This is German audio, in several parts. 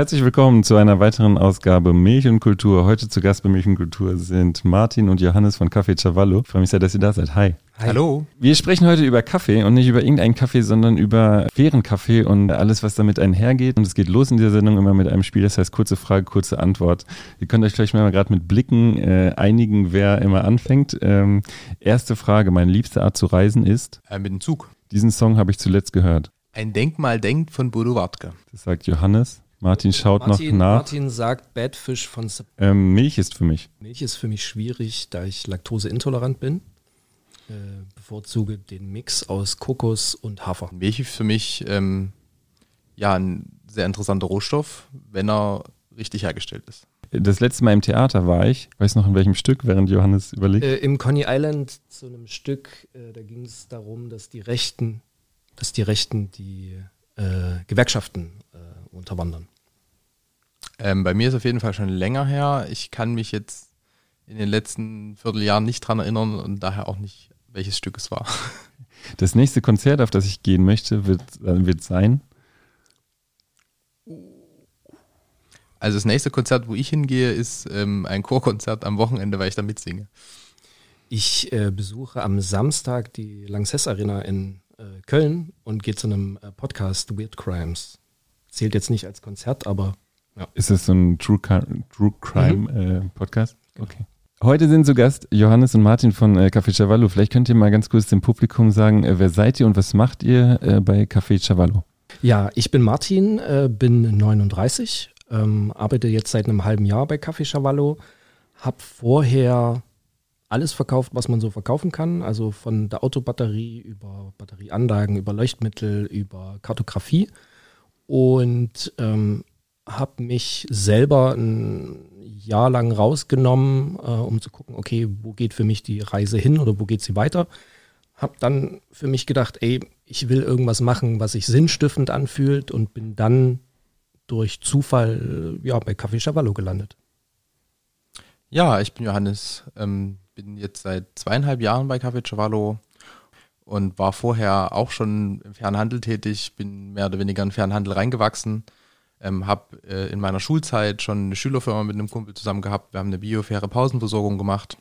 Herzlich willkommen zu einer weiteren Ausgabe Milch und Kultur. Heute zu Gast bei Milch und Kultur sind Martin und Johannes von Café Cavallo. Ich freue mich sehr, dass ihr da seid. Hi. Hi. Hallo. Wir sprechen heute über Kaffee und nicht über irgendeinen Kaffee, sondern über fairen Kaffee und alles, was damit einhergeht. Und es geht los in dieser Sendung immer mit einem Spiel, das heißt kurze Frage, kurze Antwort. Ihr könnt euch vielleicht mal gerade mit Blicken äh, einigen, wer immer anfängt. Ähm, erste Frage, meine liebste Art zu reisen ist? Äh, mit dem Zug. Diesen Song habe ich zuletzt gehört. Ein Denkmal denkt von Bodo Wartke. Das sagt Johannes. Martin schaut Martin, noch nach. Martin sagt Badfish von Sub ähm, Milch ist für mich. Milch ist für mich schwierig, da ich laktoseintolerant bin. Äh, bevorzuge den Mix aus Kokos und Hafer. Milch ist für mich ähm, ja ein sehr interessanter Rohstoff, wenn er richtig hergestellt ist. Das letzte Mal im Theater war ich, weiß noch in welchem Stück, während Johannes überlegt. Äh, Im Coney Island zu einem Stück, äh, da ging es darum, dass die Rechten, dass die Rechten die äh, Gewerkschaften äh, unterwandern. Ähm, bei mir ist auf jeden Fall schon länger her. Ich kann mich jetzt in den letzten Vierteljahren nicht dran erinnern und daher auch nicht, welches Stück es war. Das nächste Konzert, auf das ich gehen möchte, wird, äh, wird sein. Also das nächste Konzert, wo ich hingehe, ist ähm, ein Chorkonzert am Wochenende, weil ich da mitsinge. Ich äh, besuche am Samstag die Lanxess Arena in äh, Köln und gehe zu einem äh, Podcast Weird Crimes. Zählt jetzt nicht als Konzert, aber ja. Ist das so ein True, True Crime mhm. äh, Podcast? Okay. Heute sind zu Gast Johannes und Martin von äh, Café Chavallo. Vielleicht könnt ihr mal ganz kurz dem Publikum sagen, äh, wer seid ihr und was macht ihr äh, bei Café Chavallo? Ja, ich bin Martin, äh, bin 39, ähm, arbeite jetzt seit einem halben Jahr bei Café Chavallo, habe vorher alles verkauft, was man so verkaufen kann, also von der Autobatterie über Batterieanlagen, über Leuchtmittel, über Kartografie und ähm, habe mich selber ein Jahr lang rausgenommen, äh, um zu gucken, okay, wo geht für mich die Reise hin oder wo geht sie weiter. Habe dann für mich gedacht, ey, ich will irgendwas machen, was sich sinnstiftend anfühlt und bin dann durch Zufall ja, bei Café Chavallo gelandet. Ja, ich bin Johannes, ähm, bin jetzt seit zweieinhalb Jahren bei Café Chavallo und war vorher auch schon im Fernhandel tätig, bin mehr oder weniger in den Fernhandel reingewachsen ähm, habe äh, in meiner Schulzeit schon eine Schülerfirma mit einem Kumpel zusammen gehabt. Wir haben eine biofaire Pausenversorgung gemacht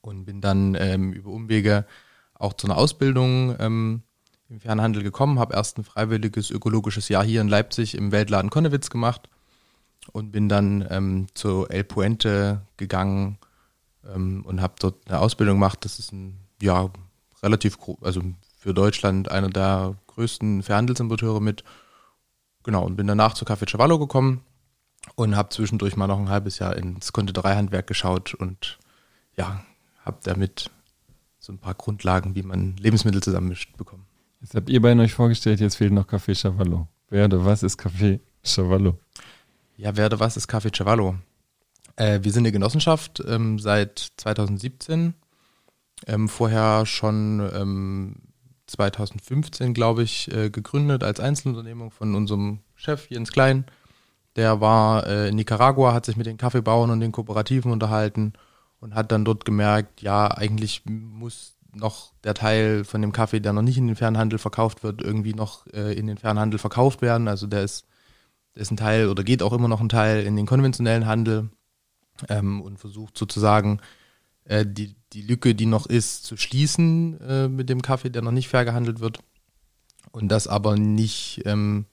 und bin dann ähm, über Umwege auch zu einer Ausbildung ähm, im Fernhandel gekommen, habe erst ein freiwilliges ökologisches Jahr hier in Leipzig im Weltladen Konnewitz gemacht und bin dann ähm, zu El Puente gegangen ähm, und habe dort eine Ausbildung gemacht. Das ist ein, ja, relativ, also für Deutschland einer der größten Fernhandelsimporteure mit Genau, und bin danach zu Café Cavallo gekommen und habe zwischendurch mal noch ein halbes Jahr ins Konditorei-Handwerk geschaut und ja, habe damit so ein paar Grundlagen, wie man Lebensmittel zusammenmischt, bekommen. Jetzt habt ihr beiden euch vorgestellt, jetzt fehlt noch Café Cavallo. Wer oder was ist Café Cavallo? Ja, wer oder was ist Café Cavallo? Äh, wir sind eine Genossenschaft ähm, seit 2017. Ähm, vorher schon ähm, 2015, glaube ich, äh, gegründet als Einzelunternehmung von unserem Chef Jens Klein. Der war äh, in Nicaragua, hat sich mit den Kaffeebauern und den Kooperativen unterhalten und hat dann dort gemerkt, ja, eigentlich muss noch der Teil von dem Kaffee, der noch nicht in den Fernhandel verkauft wird, irgendwie noch äh, in den Fernhandel verkauft werden. Also der ist, der ist ein Teil oder geht auch immer noch ein Teil in den konventionellen Handel ähm, und versucht sozusagen äh, die, die Lücke, die noch ist, zu schließen äh, mit dem Kaffee, der noch nicht fair gehandelt wird. Und das aber nicht ähm,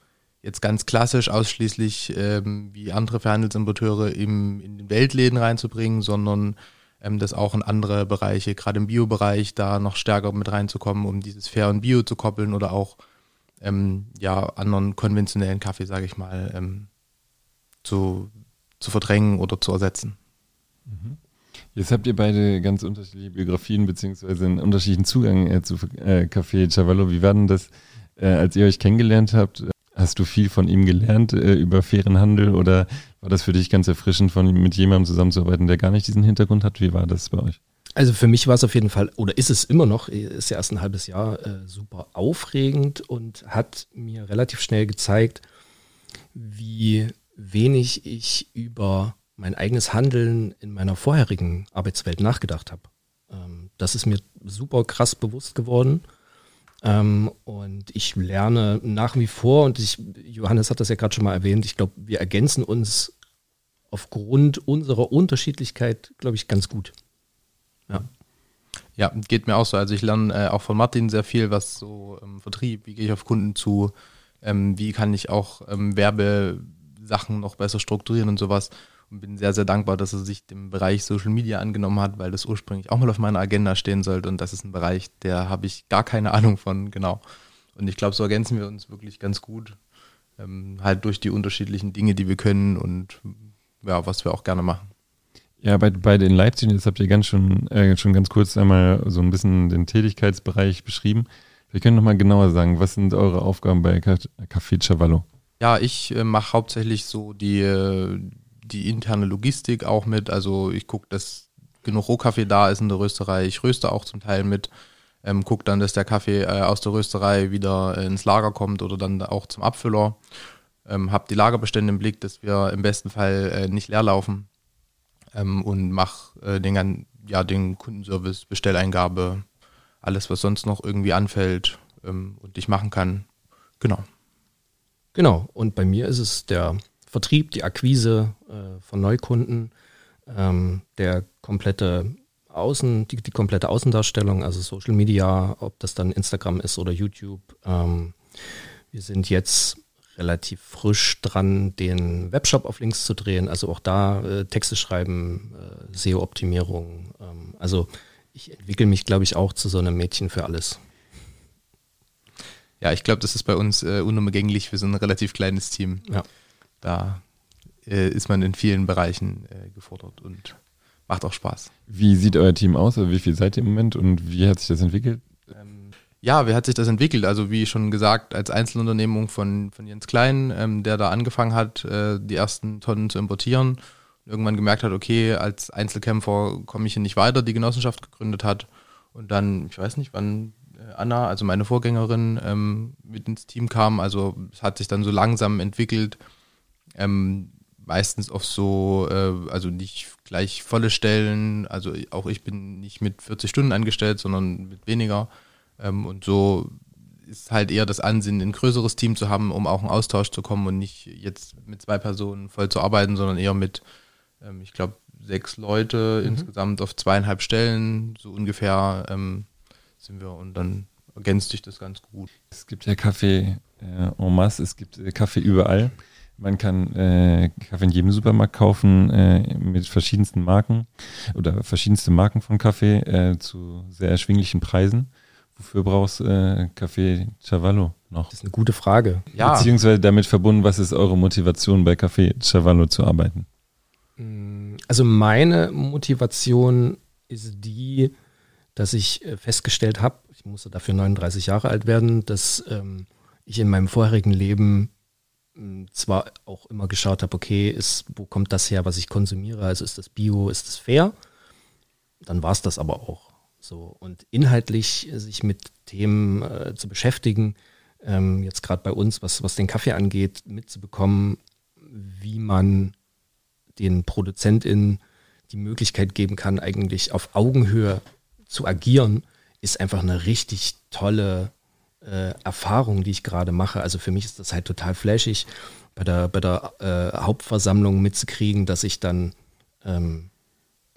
jetzt ganz klassisch ausschließlich ähm, wie andere Verhandelsimporteure im, in den Weltläden reinzubringen, sondern ähm, das auch in andere Bereiche, gerade im Bio-Bereich, da noch stärker mit reinzukommen, um dieses Fair und Bio zu koppeln oder auch ähm, ja, anderen konventionellen Kaffee, sage ich mal, ähm, zu, zu verdrängen oder zu ersetzen. Mhm. Jetzt habt ihr beide ganz unterschiedliche Biografien beziehungsweise einen unterschiedlichen Zugang äh, zu äh, Café Cavallo. Wie war denn das, äh, als ihr euch kennengelernt habt? Hast du viel von ihm gelernt äh, über fairen Handel oder war das für dich ganz erfrischend, von mit jemandem zusammenzuarbeiten, der gar nicht diesen Hintergrund hat? Wie war das bei euch? Also für mich war es auf jeden Fall, oder ist es immer noch, ist ja erst ein halbes Jahr äh, super aufregend und hat mir relativ schnell gezeigt, wie wenig ich über mein eigenes Handeln in meiner vorherigen Arbeitswelt nachgedacht habe. Ähm, das ist mir super krass bewusst geworden. Ähm, und ich lerne nach wie vor, und ich, Johannes hat das ja gerade schon mal erwähnt, ich glaube, wir ergänzen uns aufgrund unserer Unterschiedlichkeit, glaube ich, ganz gut. Ja. Ja, geht mir auch so. Also ich lerne äh, auch von Martin sehr viel, was so ähm, Vertrieb, wie gehe ich auf Kunden zu, ähm, wie kann ich auch ähm, Werbesachen noch besser strukturieren und sowas. Und bin sehr, sehr dankbar, dass er sich dem Bereich Social Media angenommen hat, weil das ursprünglich auch mal auf meiner Agenda stehen sollte. Und das ist ein Bereich, der habe ich gar keine Ahnung von, genau. Und ich glaube, so ergänzen wir uns wirklich ganz gut. Ähm, halt durch die unterschiedlichen Dinge, die wir können und ja, was wir auch gerne machen. Ja, bei, bei den Live-Studios habt ihr ganz schon, äh, schon ganz kurz einmal so ein bisschen den Tätigkeitsbereich beschrieben. Wir können noch mal genauer sagen, was sind eure Aufgaben bei Café Chavallo? Ja, ich äh, mache hauptsächlich so die, äh, die interne Logistik auch mit. Also ich gucke, dass genug Rohkaffee da ist in der Rösterei. Ich röste auch zum Teil mit. Ähm, gucke dann, dass der Kaffee äh, aus der Rösterei wieder äh, ins Lager kommt oder dann auch zum Abfüller. Ähm, habe die Lagerbestände im Blick, dass wir im besten Fall äh, nicht leer laufen ähm, und mache äh, den, ja, den Kundenservice, Bestelleingabe, alles, was sonst noch irgendwie anfällt ähm, und ich machen kann. Genau. Genau. Und bei mir ist es der Vertrieb, die Akquise äh, von Neukunden, ähm, der komplette Außen, die, die, komplette Außendarstellung, also Social Media, ob das dann Instagram ist oder YouTube. Ähm, wir sind jetzt relativ frisch dran, den Webshop auf Links zu drehen. Also auch da äh, Texte schreiben, äh, SEO-Optimierung. Ähm, also ich entwickle mich, glaube ich, auch zu so einem Mädchen für alles. Ja, ich glaube, das ist bei uns äh, unumgänglich. Wir sind ein relativ kleines Team. Ja. Da äh, ist man in vielen Bereichen äh, gefordert und macht auch Spaß. Wie sieht euer Team aus? Also wie viel seid ihr im Moment und wie hat sich das entwickelt? Ja, wie hat sich das entwickelt? Also wie schon gesagt, als Einzelunternehmung von, von Jens Klein, ähm, der da angefangen hat, äh, die ersten Tonnen zu importieren. Irgendwann gemerkt hat, okay, als Einzelkämpfer komme ich hier nicht weiter, die Genossenschaft gegründet hat. Und dann, ich weiß nicht, wann äh, Anna, also meine Vorgängerin, ähm, mit ins Team kam. Also es hat sich dann so langsam entwickelt. Ähm, meistens auf so, äh, also nicht gleich volle Stellen. Also auch ich bin nicht mit 40 Stunden angestellt, sondern mit weniger. Ähm, und so ist halt eher das Ansinnen, ein größeres Team zu haben, um auch einen Austausch zu kommen und nicht jetzt mit zwei Personen voll zu arbeiten, sondern eher mit, ähm, ich glaube, sechs Leute mhm. insgesamt auf zweieinhalb Stellen, so ungefähr ähm, sind wir und dann ergänzt sich das ganz gut. Es gibt ja Kaffee äh, en masse, es gibt äh, Kaffee überall. Man kann äh, Kaffee in jedem Supermarkt kaufen äh, mit verschiedensten Marken oder verschiedenste Marken von Kaffee äh, zu sehr erschwinglichen Preisen. Wofür brauchst du äh, Café Chavallo noch? Das ist eine gute Frage. Ja. Beziehungsweise damit verbunden, was ist eure Motivation bei Café Chavallo zu arbeiten? Mm, also meine Motivation ist die, dass ich äh, festgestellt habe, ich musste dafür 39 Jahre alt werden, dass ähm, ich in meinem vorherigen Leben zwar auch immer geschaut habe, okay, ist, wo kommt das her, was ich konsumiere? Also ist das Bio, ist das fair? Dann war es das aber auch. So, und inhaltlich sich mit Themen äh, zu beschäftigen, ähm, jetzt gerade bei uns, was, was den Kaffee angeht, mitzubekommen, wie man den ProduzentInnen die Möglichkeit geben kann, eigentlich auf Augenhöhe zu agieren, ist einfach eine richtig tolle äh, Erfahrung, die ich gerade mache. Also für mich ist das halt total flashig, bei der, bei der äh, Hauptversammlung mitzukriegen, dass ich dann ähm,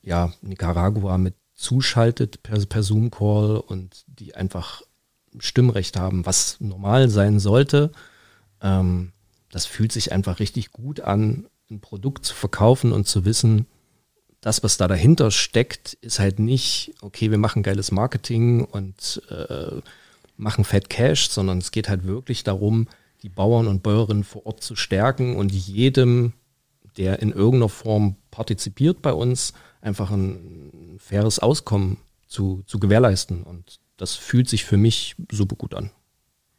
ja, Nicaragua mit zuschaltet per, per Zoom-Call und die einfach Stimmrecht haben, was normal sein sollte. Ähm, das fühlt sich einfach richtig gut an, ein Produkt zu verkaufen und zu wissen, das, was da dahinter steckt, ist halt nicht, okay, wir machen geiles Marketing und äh, machen Fat Cash, sondern es geht halt wirklich darum, die Bauern und Bäuerinnen vor Ort zu stärken und jedem, der in irgendeiner Form partizipiert bei uns, einfach ein faires Auskommen zu, zu gewährleisten. Und das fühlt sich für mich super gut an.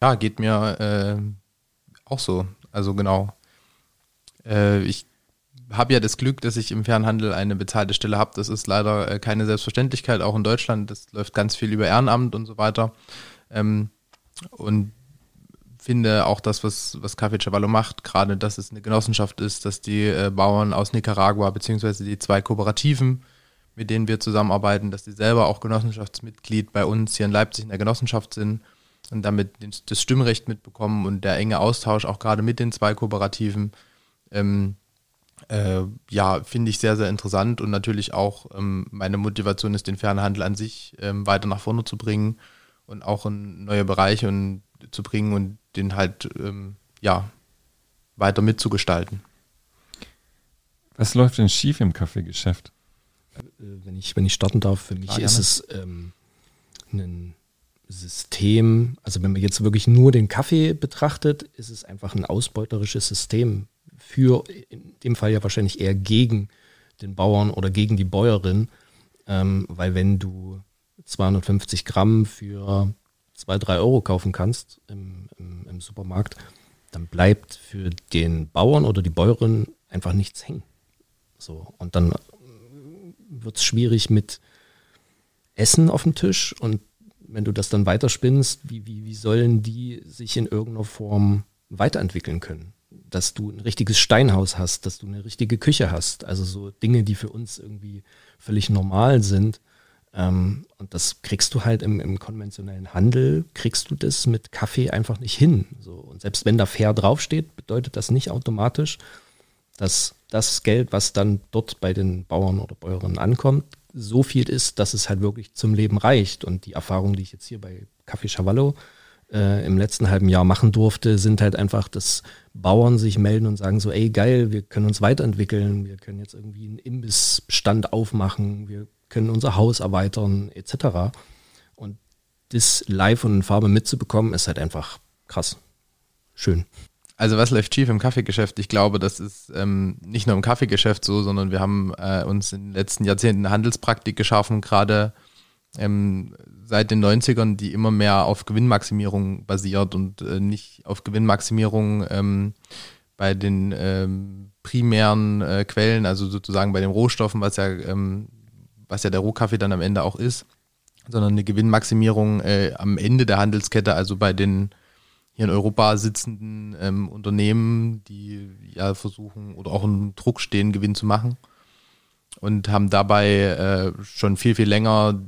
Ja, geht mir äh, auch so. Also genau. Äh, ich habe ja das Glück, dass ich im Fernhandel eine bezahlte Stelle habe. Das ist leider äh, keine Selbstverständlichkeit, auch in Deutschland. Das läuft ganz viel über Ehrenamt und so weiter. Ähm, und finde auch das, was, was Café Chavallo macht, gerade dass es eine Genossenschaft ist, dass die äh, Bauern aus Nicaragua, beziehungsweise die zwei Kooperativen, mit denen wir zusammenarbeiten, dass die selber auch Genossenschaftsmitglied bei uns hier in Leipzig in der Genossenschaft sind und damit das Stimmrecht mitbekommen und der enge Austausch auch gerade mit den zwei Kooperativen. Ähm, äh, ja, finde ich sehr, sehr interessant und natürlich auch ähm, meine Motivation ist, den Fernhandel an sich ähm, weiter nach vorne zu bringen und auch in neue Bereiche und, zu bringen und den halt ähm, ja, weiter mitzugestalten. Was läuft denn schief im Kaffeegeschäft? Äh, wenn ich, wenn ich starten darf, für mich Klar, ist es ähm, ein System, also wenn man jetzt wirklich nur den Kaffee betrachtet, ist es einfach ein ausbeuterisches System für, in dem Fall ja wahrscheinlich eher gegen den Bauern oder gegen die Bäuerin, ähm, weil wenn du 250 Gramm für 2, 3 Euro kaufen kannst im, im, im Supermarkt, dann bleibt für den Bauern oder die Bäuerin einfach nichts hängen. So, und dann wird es schwierig mit Essen auf dem Tisch und wenn du das dann weiterspinnst, wie, wie, wie sollen die sich in irgendeiner Form weiterentwickeln können? Dass du ein richtiges Steinhaus hast, dass du eine richtige Küche hast, also so Dinge, die für uns irgendwie völlig normal sind. Ähm, und das kriegst du halt im, im konventionellen Handel, kriegst du das mit Kaffee einfach nicht hin. So. Und selbst wenn da fair draufsteht, bedeutet das nicht automatisch, dass das Geld, was dann dort bei den Bauern oder Bäuerinnen ankommt, so viel ist, dass es halt wirklich zum Leben reicht. Und die Erfahrungen, die ich jetzt hier bei Café Chavallo äh, im letzten halben Jahr machen durfte, sind halt einfach, dass Bauern sich melden und sagen so, ey geil, wir können uns weiterentwickeln, wir können jetzt irgendwie einen Imbissstand aufmachen, wir können unser Haus erweitern, etc. Und das live und in Farbe mitzubekommen, ist halt einfach krass. Schön. Also was läuft schief im Kaffeegeschäft? Ich glaube, das ist ähm, nicht nur im Kaffeegeschäft so, sondern wir haben äh, uns in den letzten Jahrzehnten Handelspraktik geschaffen, gerade ähm, seit den 90ern, die immer mehr auf Gewinnmaximierung basiert und äh, nicht auf Gewinnmaximierung ähm, bei den ähm, primären äh, Quellen, also sozusagen bei den Rohstoffen, was ja, ähm, was ja der Rohkaffee dann am Ende auch ist, sondern eine Gewinnmaximierung äh, am Ende der Handelskette, also bei den hier in Europa sitzenden ähm, Unternehmen, die ja versuchen oder auch im Druck stehen, Gewinn zu machen. Und haben dabei äh, schon viel, viel länger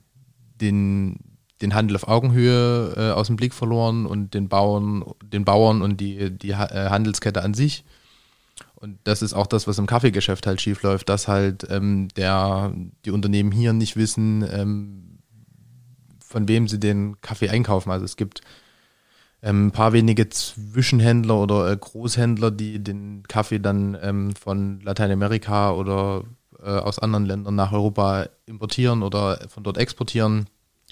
den, den Handel auf Augenhöhe äh, aus dem Blick verloren und den Bauern, den Bauern und die, die äh, Handelskette an sich. Und das ist auch das, was im Kaffeegeschäft halt schief läuft, dass halt ähm, der, die Unternehmen hier nicht wissen, ähm, von wem sie den Kaffee einkaufen. Also es gibt ähm, ein paar wenige Zwischenhändler oder äh, Großhändler, die den Kaffee dann ähm, von Lateinamerika oder äh, aus anderen Ländern nach Europa importieren oder von dort exportieren.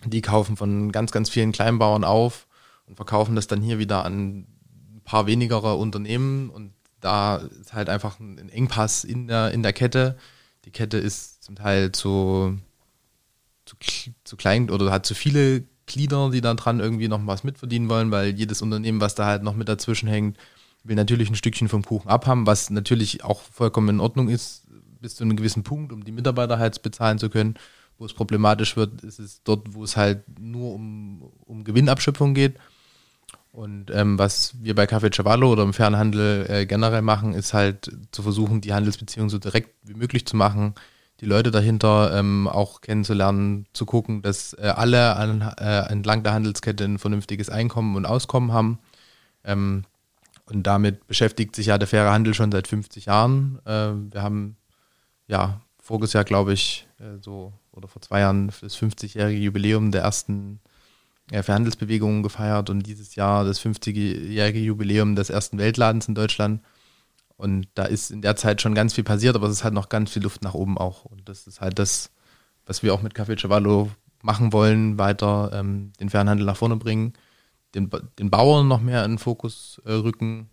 Die kaufen von ganz, ganz vielen Kleinbauern auf und verkaufen das dann hier wieder an ein paar wenigere Unternehmen und da ist halt einfach ein Engpass in der, in der Kette. Die Kette ist zum Teil zu, zu, zu klein oder hat zu viele Glieder, die dann dran irgendwie noch was mitverdienen wollen, weil jedes Unternehmen, was da halt noch mit dazwischen hängt, will natürlich ein Stückchen vom Kuchen abhaben, was natürlich auch vollkommen in Ordnung ist, bis zu einem gewissen Punkt, um die Mitarbeiter halt bezahlen zu können. Wo es problematisch wird, ist es dort, wo es halt nur um, um Gewinnabschöpfung geht. Und ähm, was wir bei Café Cavallo oder im Fernhandel äh, generell machen, ist halt zu versuchen, die Handelsbeziehungen so direkt wie möglich zu machen, die Leute dahinter ähm, auch kennenzulernen, zu gucken, dass äh, alle an, äh, entlang der Handelskette ein vernünftiges Einkommen und Auskommen haben. Ähm, und damit beschäftigt sich ja der faire Handel schon seit 50 Jahren. Äh, wir haben ja voriges Jahr, glaube ich, äh, so oder vor zwei Jahren das 50-jährige Jubiläum der ersten äh, Verhandelsbewegungen gefeiert und dieses Jahr das 50-jährige Jubiläum des ersten Weltladens in Deutschland. Und da ist in der Zeit schon ganz viel passiert, aber es ist halt noch ganz viel Luft nach oben auch. Und das ist halt das, was wir auch mit Café Cavallo machen wollen, weiter ähm, den Fernhandel nach vorne bringen, den, den Bauern noch mehr in den Fokus äh, rücken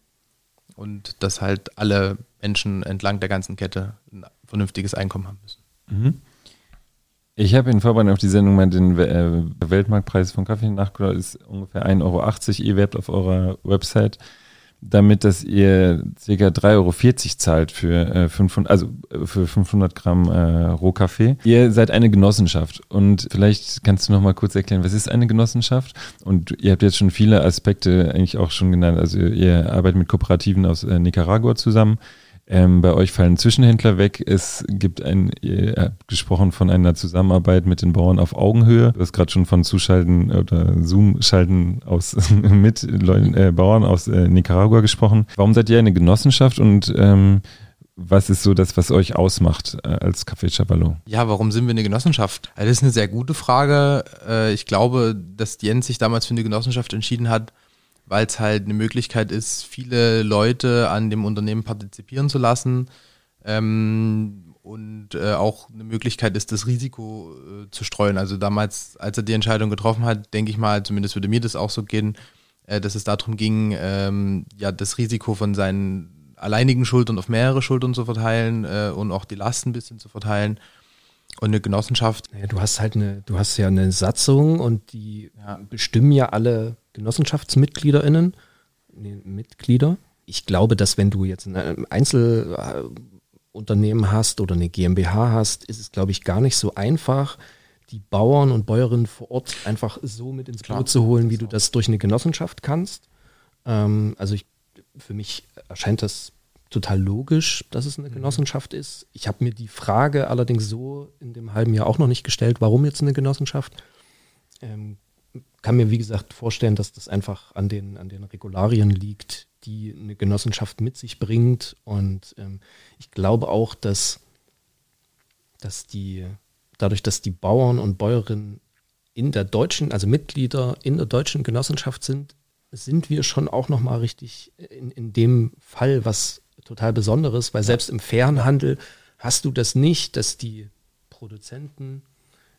und dass halt alle Menschen entlang der ganzen Kette ein vernünftiges Einkommen haben müssen. Mhm. Ich habe in Vorbereitung auf die Sendung mal den äh, Weltmarktpreis von Kaffee nachgeschaut, ist ungefähr 1,80 Euro. Ihr werbt auf eurer Website damit, dass ihr ca. 3,40 Euro zahlt für, äh, 500, also äh, für 500 Gramm äh, Rohkaffee. Ihr seid eine Genossenschaft und vielleicht kannst du noch mal kurz erklären, was ist eine Genossenschaft? Und ihr habt jetzt schon viele Aspekte eigentlich auch schon genannt. Also ihr arbeitet mit Kooperativen aus äh, Nicaragua zusammen. Ähm, bei euch fallen Zwischenhändler weg. Es gibt ein, ihr habt gesprochen von einer Zusammenarbeit mit den Bauern auf Augenhöhe. Du hast gerade schon von Zuschalten oder Zoom-Schalten aus mit Leuten, äh, Bauern aus äh, Nicaragua gesprochen. Warum seid ihr eine Genossenschaft und ähm, was ist so das, was euch ausmacht äh, als Café Chavallo? Ja, warum sind wir eine Genossenschaft? Also das ist eine sehr gute Frage. Äh, ich glaube, dass Jens sich damals für eine Genossenschaft entschieden hat, weil es halt eine Möglichkeit ist, viele Leute an dem Unternehmen partizipieren zu lassen ähm, und äh, auch eine Möglichkeit ist, das Risiko äh, zu streuen. Also damals, als er die Entscheidung getroffen hat, denke ich mal, zumindest würde mir das auch so gehen, äh, dass es darum ging, ähm, ja, das Risiko von seinen alleinigen Schultern auf mehrere Schultern zu verteilen äh, und auch die Lasten ein bisschen zu verteilen. Und eine Genossenschaft. Ja, du hast halt eine, du hast ja eine Satzung und die ja. bestimmen ja alle GenossenschaftsmitgliederInnen, nee, Mitglieder. Ich glaube, dass wenn du jetzt ein Einzelunternehmen hast oder eine GmbH hast, ist es, glaube ich, gar nicht so einfach, die Bauern und Bäuerinnen vor Ort einfach so mit ins Boot zu holen, wie du das durch eine Genossenschaft kannst. Ähm, also ich, für mich erscheint das total logisch, dass es eine mhm. Genossenschaft ist. Ich habe mir die Frage allerdings so in dem halben Jahr auch noch nicht gestellt, warum jetzt eine Genossenschaft. Ähm, kann mir, wie gesagt, vorstellen, dass das einfach an den, an den Regularien liegt, die eine Genossenschaft mit sich bringt. Und ähm, ich glaube auch, dass, dass die, dadurch, dass die Bauern und Bäuerinnen in der deutschen, also Mitglieder in der deutschen Genossenschaft sind, sind wir schon auch nochmal richtig in, in dem Fall was total Besonderes, weil selbst im fairen Handel hast du das nicht, dass die Produzenten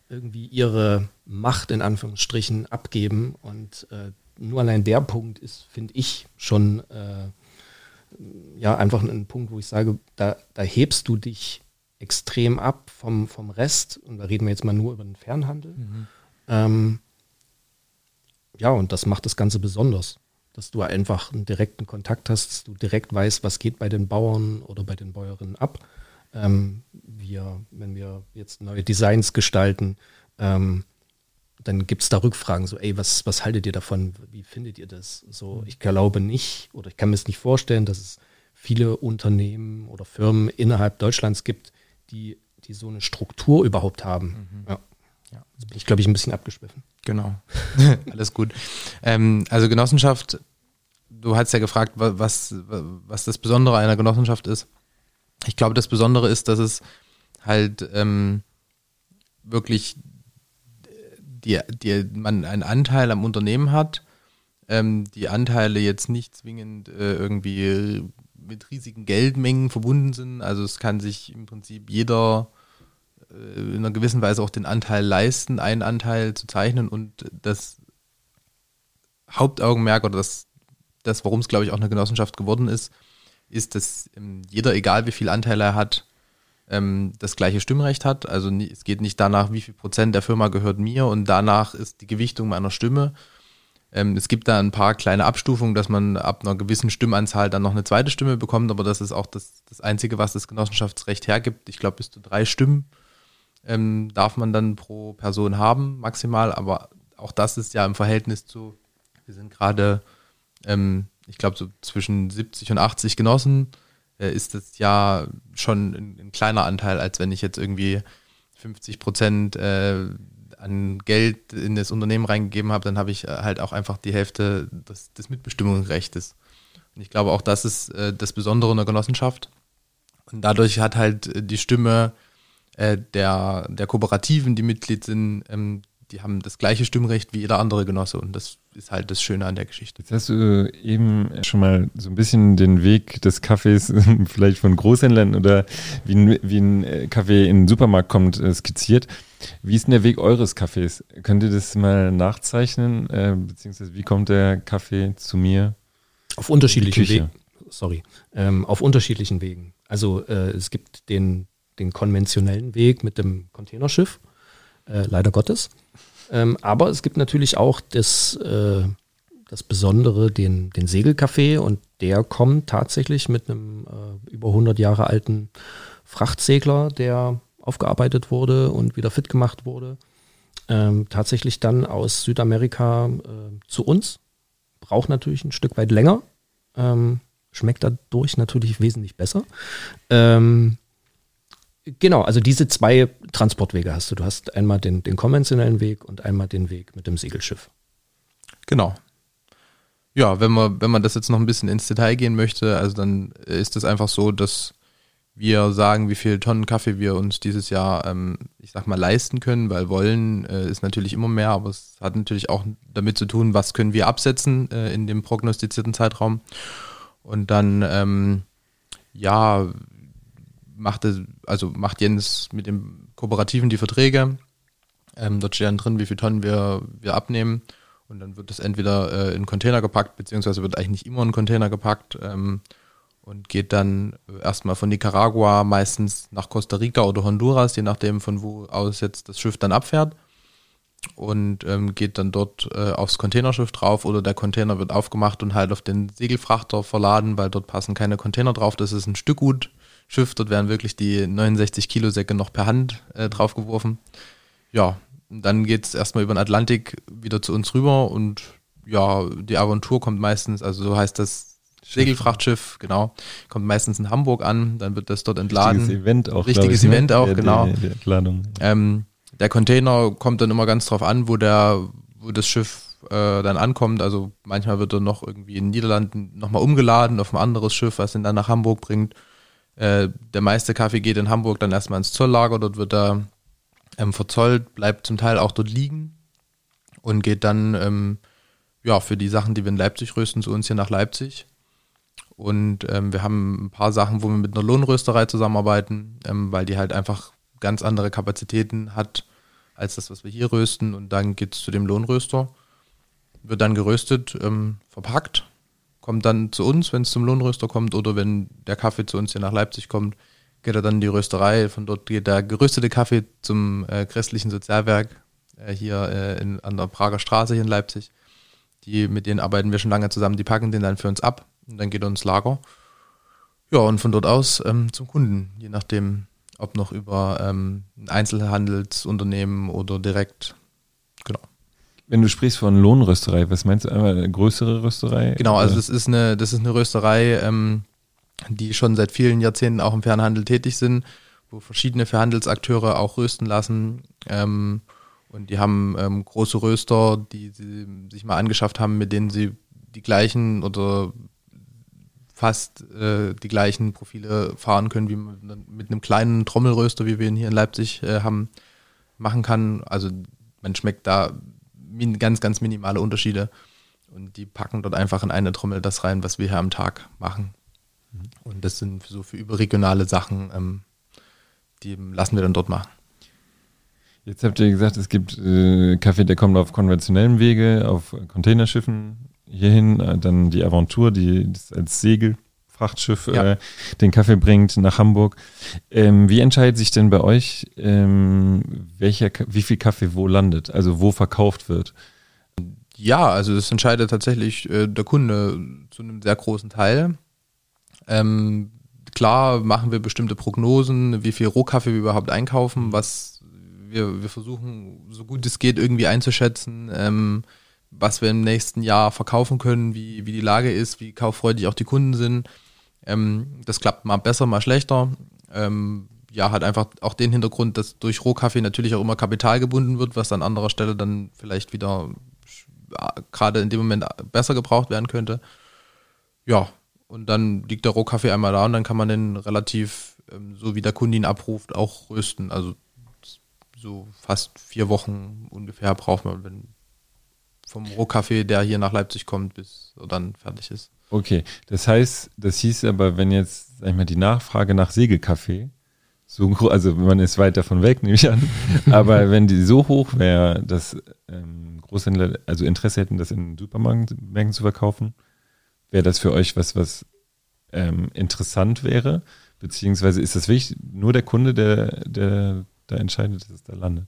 irgendwie ihre Macht in Anführungsstrichen abgeben und äh, nur allein der Punkt ist, finde ich, schon äh, ja einfach ein Punkt, wo ich sage, da, da hebst du dich extrem ab vom, vom Rest und da reden wir jetzt mal nur über den Fernhandel. Mhm. Ähm, ja, und das macht das Ganze besonders dass du einfach einen direkten Kontakt hast, dass du direkt weißt, was geht bei den Bauern oder bei den Bäuerinnen ab. Ähm, wir, wenn wir jetzt neue Designs gestalten, ähm, dann gibt es da Rückfragen, so, ey, was, was haltet ihr davon? Wie findet ihr das? So, ich glaube nicht oder ich kann mir es nicht vorstellen, dass es viele Unternehmen oder Firmen innerhalb Deutschlands gibt, die, die so eine Struktur überhaupt haben. Mhm. Ja. Ja. Jetzt bin ich, glaube ich, ein bisschen abgeschwiffen. Genau. Alles gut. Ähm, also Genossenschaft, du hast ja gefragt, was, was das Besondere einer Genossenschaft ist. Ich glaube, das Besondere ist, dass es halt ähm, wirklich die, die, man einen Anteil am Unternehmen hat, ähm, die Anteile jetzt nicht zwingend äh, irgendwie mit riesigen Geldmengen verbunden sind. Also es kann sich im Prinzip jeder äh, in einer gewissen Weise auch den Anteil leisten, einen Anteil zu zeichnen und das Hauptaugenmerk oder das, das warum es, glaube ich, auch eine Genossenschaft geworden ist, ist, dass ähm, jeder, egal wie viel Anteil er hat, ähm, das gleiche Stimmrecht hat. Also es geht nicht danach, wie viel Prozent der Firma gehört mir und danach ist die Gewichtung meiner Stimme. Ähm, es gibt da ein paar kleine Abstufungen, dass man ab einer gewissen Stimmanzahl dann noch eine zweite Stimme bekommt, aber das ist auch das, das Einzige, was das Genossenschaftsrecht hergibt. Ich glaube, bis zu drei Stimmen ähm, darf man dann pro Person haben, maximal. Aber auch das ist ja im Verhältnis zu, wir sind gerade, ähm, ich glaube, so zwischen 70 und 80 Genossen, äh, ist das ja schon ein, ein, kleiner Anteil, als wenn ich jetzt irgendwie 50 Prozent äh, an Geld in das Unternehmen reingegeben habe, dann habe ich äh, halt auch einfach die Hälfte des, des Mitbestimmungsrechts. Und ich glaube, auch das ist äh, das Besondere in der Genossenschaft. Und dadurch hat halt die Stimme äh, der, der Kooperativen, die Mitglied sind, ähm, die haben das gleiche Stimmrecht wie jeder andere Genosse und das ist halt das Schöne an der Geschichte. Jetzt hast du eben schon mal so ein bisschen den Weg des Kaffees vielleicht von Großhändlern oder wie ein, wie ein äh, Kaffee in den Supermarkt kommt äh, skizziert. Wie ist denn der Weg eures Kaffees? Könnt ihr das mal nachzeichnen? Äh, beziehungsweise wie kommt der Kaffee zu mir? Auf unterschiedlichen Wegen. Sorry. Ähm, auf unterschiedlichen Wegen. Also äh, es gibt den den konventionellen Weg mit dem Containerschiff, äh, leider Gottes. Ähm, aber es gibt natürlich auch das, äh, das Besondere, den, den Segelcafé und der kommt tatsächlich mit einem äh, über 100 Jahre alten Frachtsegler, der aufgearbeitet wurde und wieder fit gemacht wurde, ähm, tatsächlich dann aus Südamerika äh, zu uns. Braucht natürlich ein Stück weit länger. Ähm, schmeckt dadurch natürlich wesentlich besser. Ähm, genau, also diese zwei Transportwege hast du. Du hast einmal den, den konventionellen Weg und einmal den Weg mit dem Segelschiff. Genau. Ja, wenn man, wenn man das jetzt noch ein bisschen ins Detail gehen möchte, also dann ist es einfach so, dass wir sagen, wie viel Tonnen Kaffee wir uns dieses Jahr, ähm, ich sag mal, leisten können, weil wollen äh, ist natürlich immer mehr, aber es hat natürlich auch damit zu tun, was können wir absetzen äh, in dem prognostizierten Zeitraum. Und dann, ähm, ja, macht es, also macht Jens mit dem Kooperativen die Verträge. Ähm, dort steht dann drin, wie viel Tonnen wir, wir abnehmen. Und dann wird das entweder äh, in Container gepackt, beziehungsweise wird eigentlich nicht immer in Container gepackt. Ähm, und geht dann erstmal von Nicaragua meistens nach Costa Rica oder Honduras, je nachdem von wo aus jetzt das Schiff dann abfährt und ähm, geht dann dort äh, aufs Containerschiff drauf oder der Container wird aufgemacht und halt auf den Segelfrachter verladen, weil dort passen keine Container drauf. Das ist ein Stückgutschiff, dort werden wirklich die 69 Kilo Säcke noch per Hand äh, draufgeworfen. Ja, dann geht es erstmal über den Atlantik wieder zu uns rüber und ja, die Aventur kommt meistens, also so heißt das Segelfrachtschiff, genau. Kommt meistens in Hamburg an, dann wird das dort entladen. Richtiges Event auch. Richtiges ich, ne? Event auch, der, genau. Der, der Entladung. Ähm, der Container kommt dann immer ganz drauf an, wo der, wo das Schiff äh, dann ankommt. Also manchmal wird er noch irgendwie in den Niederlanden nochmal umgeladen auf ein anderes Schiff, was ihn dann nach Hamburg bringt. Äh, der meiste Kaffee geht in Hamburg dann erstmal ins Zolllager, dort wird er ähm, verzollt, bleibt zum Teil auch dort liegen und geht dann ähm, ja für die Sachen, die wir in Leipzig rösten, zu uns hier nach Leipzig. Und ähm, wir haben ein paar Sachen, wo wir mit einer Lohnrösterei zusammenarbeiten, ähm, weil die halt einfach ganz andere Kapazitäten hat als das, was wir hier rösten. Und dann geht es zu dem Lohnröster, wird dann geröstet, ähm, verpackt, kommt dann zu uns, wenn es zum Lohnröster kommt, oder wenn der Kaffee zu uns hier nach Leipzig kommt, geht er dann in die Rösterei. Von dort geht der geröstete Kaffee zum äh, christlichen Sozialwerk äh, hier äh, in, an der Prager Straße hier in Leipzig. Die, mit denen arbeiten wir schon lange zusammen, die packen den dann für uns ab und dann geht er ins Lager. Ja, und von dort aus ähm, zum Kunden, je nachdem, ob noch über ähm, ein Einzelhandelsunternehmen oder direkt. Genau. Wenn du sprichst von Lohnrösterei, was meinst du einmal eine größere Rösterei? Genau, also das ist eine, das ist eine Rösterei, ähm, die schon seit vielen Jahrzehnten auch im Fernhandel tätig sind, wo verschiedene Verhandelsakteure auch rösten lassen. Ähm, und die haben ähm, große Röster, die sie sich mal angeschafft haben, mit denen sie die gleichen oder fast äh, die gleichen Profile fahren können, wie man mit einem kleinen Trommelröster, wie wir ihn hier in Leipzig äh, haben, machen kann. Also man schmeckt da ganz, ganz minimale Unterschiede. Und die packen dort einfach in eine Trommel das rein, was wir hier am Tag machen. Mhm. Und das sind so für überregionale Sachen, ähm, die lassen wir dann dort machen. Jetzt habt ihr gesagt, es gibt äh, Kaffee, der kommt auf konventionellem Wege, auf Containerschiffen hierhin, äh, dann die Aventur, die als Segelfrachtschiff ja. äh, den Kaffee bringt nach Hamburg. Ähm, wie entscheidet sich denn bei euch, ähm, welcher, wie viel Kaffee wo landet, also wo verkauft wird? Ja, also das entscheidet tatsächlich äh, der Kunde zu einem sehr großen Teil. Ähm, klar machen wir bestimmte Prognosen, wie viel Rohkaffee wir überhaupt einkaufen, was wir, wir versuchen, so gut es geht, irgendwie einzuschätzen. Ähm, was wir im nächsten Jahr verkaufen können, wie, wie die Lage ist, wie kauffreudig auch die Kunden sind. Ähm, das klappt mal besser, mal schlechter. Ähm, ja, hat einfach auch den Hintergrund, dass durch Rohkaffee natürlich auch immer Kapital gebunden wird, was an anderer Stelle dann vielleicht wieder gerade in dem Moment besser gebraucht werden könnte. Ja, und dann liegt der Rohkaffee einmal da und dann kann man den relativ, ähm, so wie der Kunde ihn abruft, auch rösten. Also so fast vier Wochen ungefähr braucht man, wenn, vom Rohkaffee, der hier nach Leipzig kommt, bis er dann fertig ist. Okay, das heißt, das hieß aber, wenn jetzt, sag ich mal, die Nachfrage nach Segelkaffee so also man ist weit davon weg, nehme ich an, aber wenn die so hoch wäre, dass ähm, Großhändler also Interesse hätten, das in Supermärkten zu verkaufen, wäre das für euch was, was ähm, interessant wäre? Beziehungsweise ist das wirklich nur der Kunde, der, der da entscheidet, dass es da landet?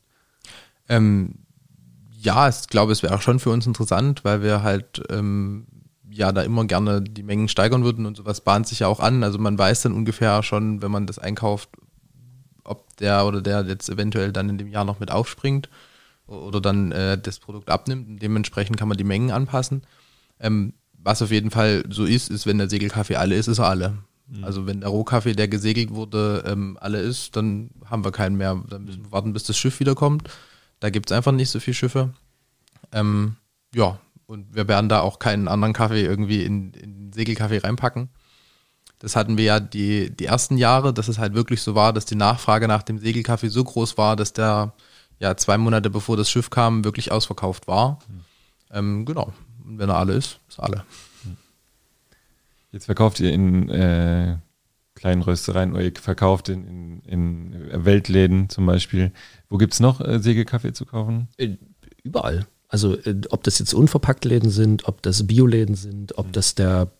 Ähm, ja, ich glaube, es wäre auch schon für uns interessant, weil wir halt ähm, ja da immer gerne die Mengen steigern würden und sowas bahnt sich ja auch an. Also man weiß dann ungefähr schon, wenn man das einkauft, ob der oder der jetzt eventuell dann in dem Jahr noch mit aufspringt oder dann äh, das Produkt abnimmt. Und dementsprechend kann man die Mengen anpassen. Ähm, was auf jeden Fall so ist, ist, wenn der Segelkaffee alle ist, ist er alle. Mhm. Also wenn der Rohkaffee, der gesegelt wurde, ähm, alle ist, dann haben wir keinen mehr. Dann müssen wir warten, bis das Schiff wiederkommt. Da gibt es einfach nicht so viele Schiffe. Ähm, ja, und wir werden da auch keinen anderen Kaffee irgendwie in, in den Segelkaffee reinpacken. Das hatten wir ja die, die ersten Jahre, dass es halt wirklich so war, dass die Nachfrage nach dem Segelkaffee so groß war, dass der ja zwei Monate bevor das Schiff kam, wirklich ausverkauft war. Mhm. Ähm, genau. Und wenn er alle ist, ist alle. Jetzt verkauft ihr in äh, kleinen Röstereien oder ihr verkauft in, in, in Weltläden zum Beispiel. Wo gibt es noch äh, Segelkaffee zu kaufen? Äh, überall. Also äh, ob das jetzt unverpackt Läden sind, ob das Bioläden sind, ob mhm. das der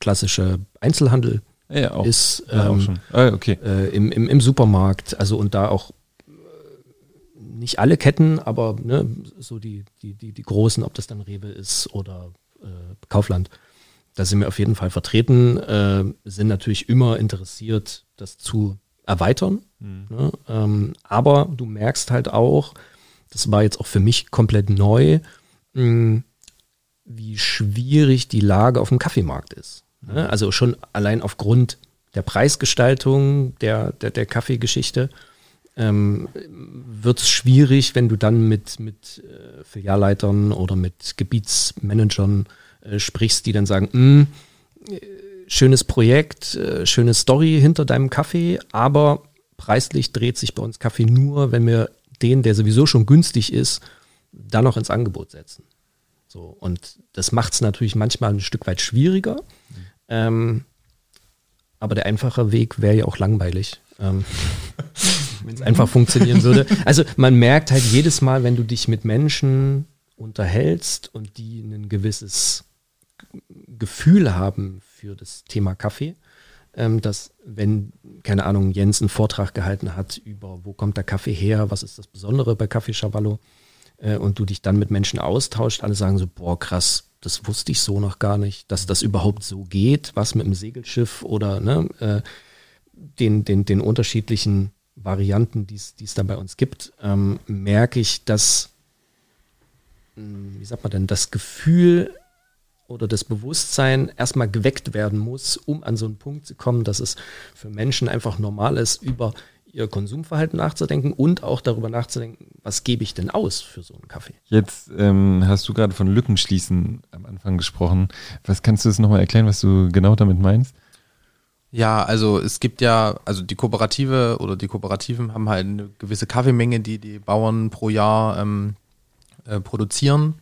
klassische Einzelhandel ja, auch. ist. Ja, ähm, auch ah, okay. Äh, im, im, Im Supermarkt, also und da auch äh, nicht alle Ketten, aber ne, so die, die, die, die großen, ob das dann Rewe ist oder äh, Kaufland, da sind wir auf jeden Fall vertreten, äh, sind natürlich immer interessiert, das zu erweitern. Mhm. Ne? Ähm, aber du merkst halt auch, das war jetzt auch für mich komplett neu, hm, wie schwierig die Lage auf dem Kaffeemarkt ist. Ne? Also schon allein aufgrund der Preisgestaltung der, der, der Kaffeegeschichte ähm, wird es schwierig, wenn du dann mit, mit äh, Filialleitern oder mit Gebietsmanagern äh, sprichst, die dann sagen, hm, äh, schönes Projekt, äh, schöne Story hinter deinem Kaffee, aber preislich dreht sich bei uns Kaffee nur, wenn wir den, der sowieso schon günstig ist, dann noch ins Angebot setzen. So, und das macht es natürlich manchmal ein Stück weit schwieriger. Mhm. Ähm, aber der einfache Weg wäre ja auch langweilig. Ähm, wenn es einfach funktionieren würde. Also man merkt halt jedes Mal, wenn du dich mit Menschen unterhältst und die ein gewisses Gefühl haben für das Thema Kaffee, dass wenn, keine Ahnung, Jens einen Vortrag gehalten hat über, wo kommt der Kaffee her, was ist das Besondere bei Kaffee Chavallo, äh, und du dich dann mit Menschen austauscht, alle sagen so, boah, krass, das wusste ich so noch gar nicht, dass das überhaupt so geht, was mit dem Segelschiff oder ne, äh, den, den, den unterschiedlichen Varianten, die es da bei uns gibt, ähm, merke ich, dass, hm, wie sagt man denn, das Gefühl oder das Bewusstsein erstmal geweckt werden muss, um an so einen Punkt zu kommen, dass es für Menschen einfach normal ist, über ihr Konsumverhalten nachzudenken und auch darüber nachzudenken, was gebe ich denn aus für so einen Kaffee. Jetzt ähm, hast du gerade von Lücken schließen am Anfang gesprochen. Was kannst du das nochmal erklären, was du genau damit meinst? Ja, also es gibt ja, also die Kooperative oder die Kooperativen haben halt eine gewisse Kaffeemenge, die die Bauern pro Jahr ähm, äh, produzieren.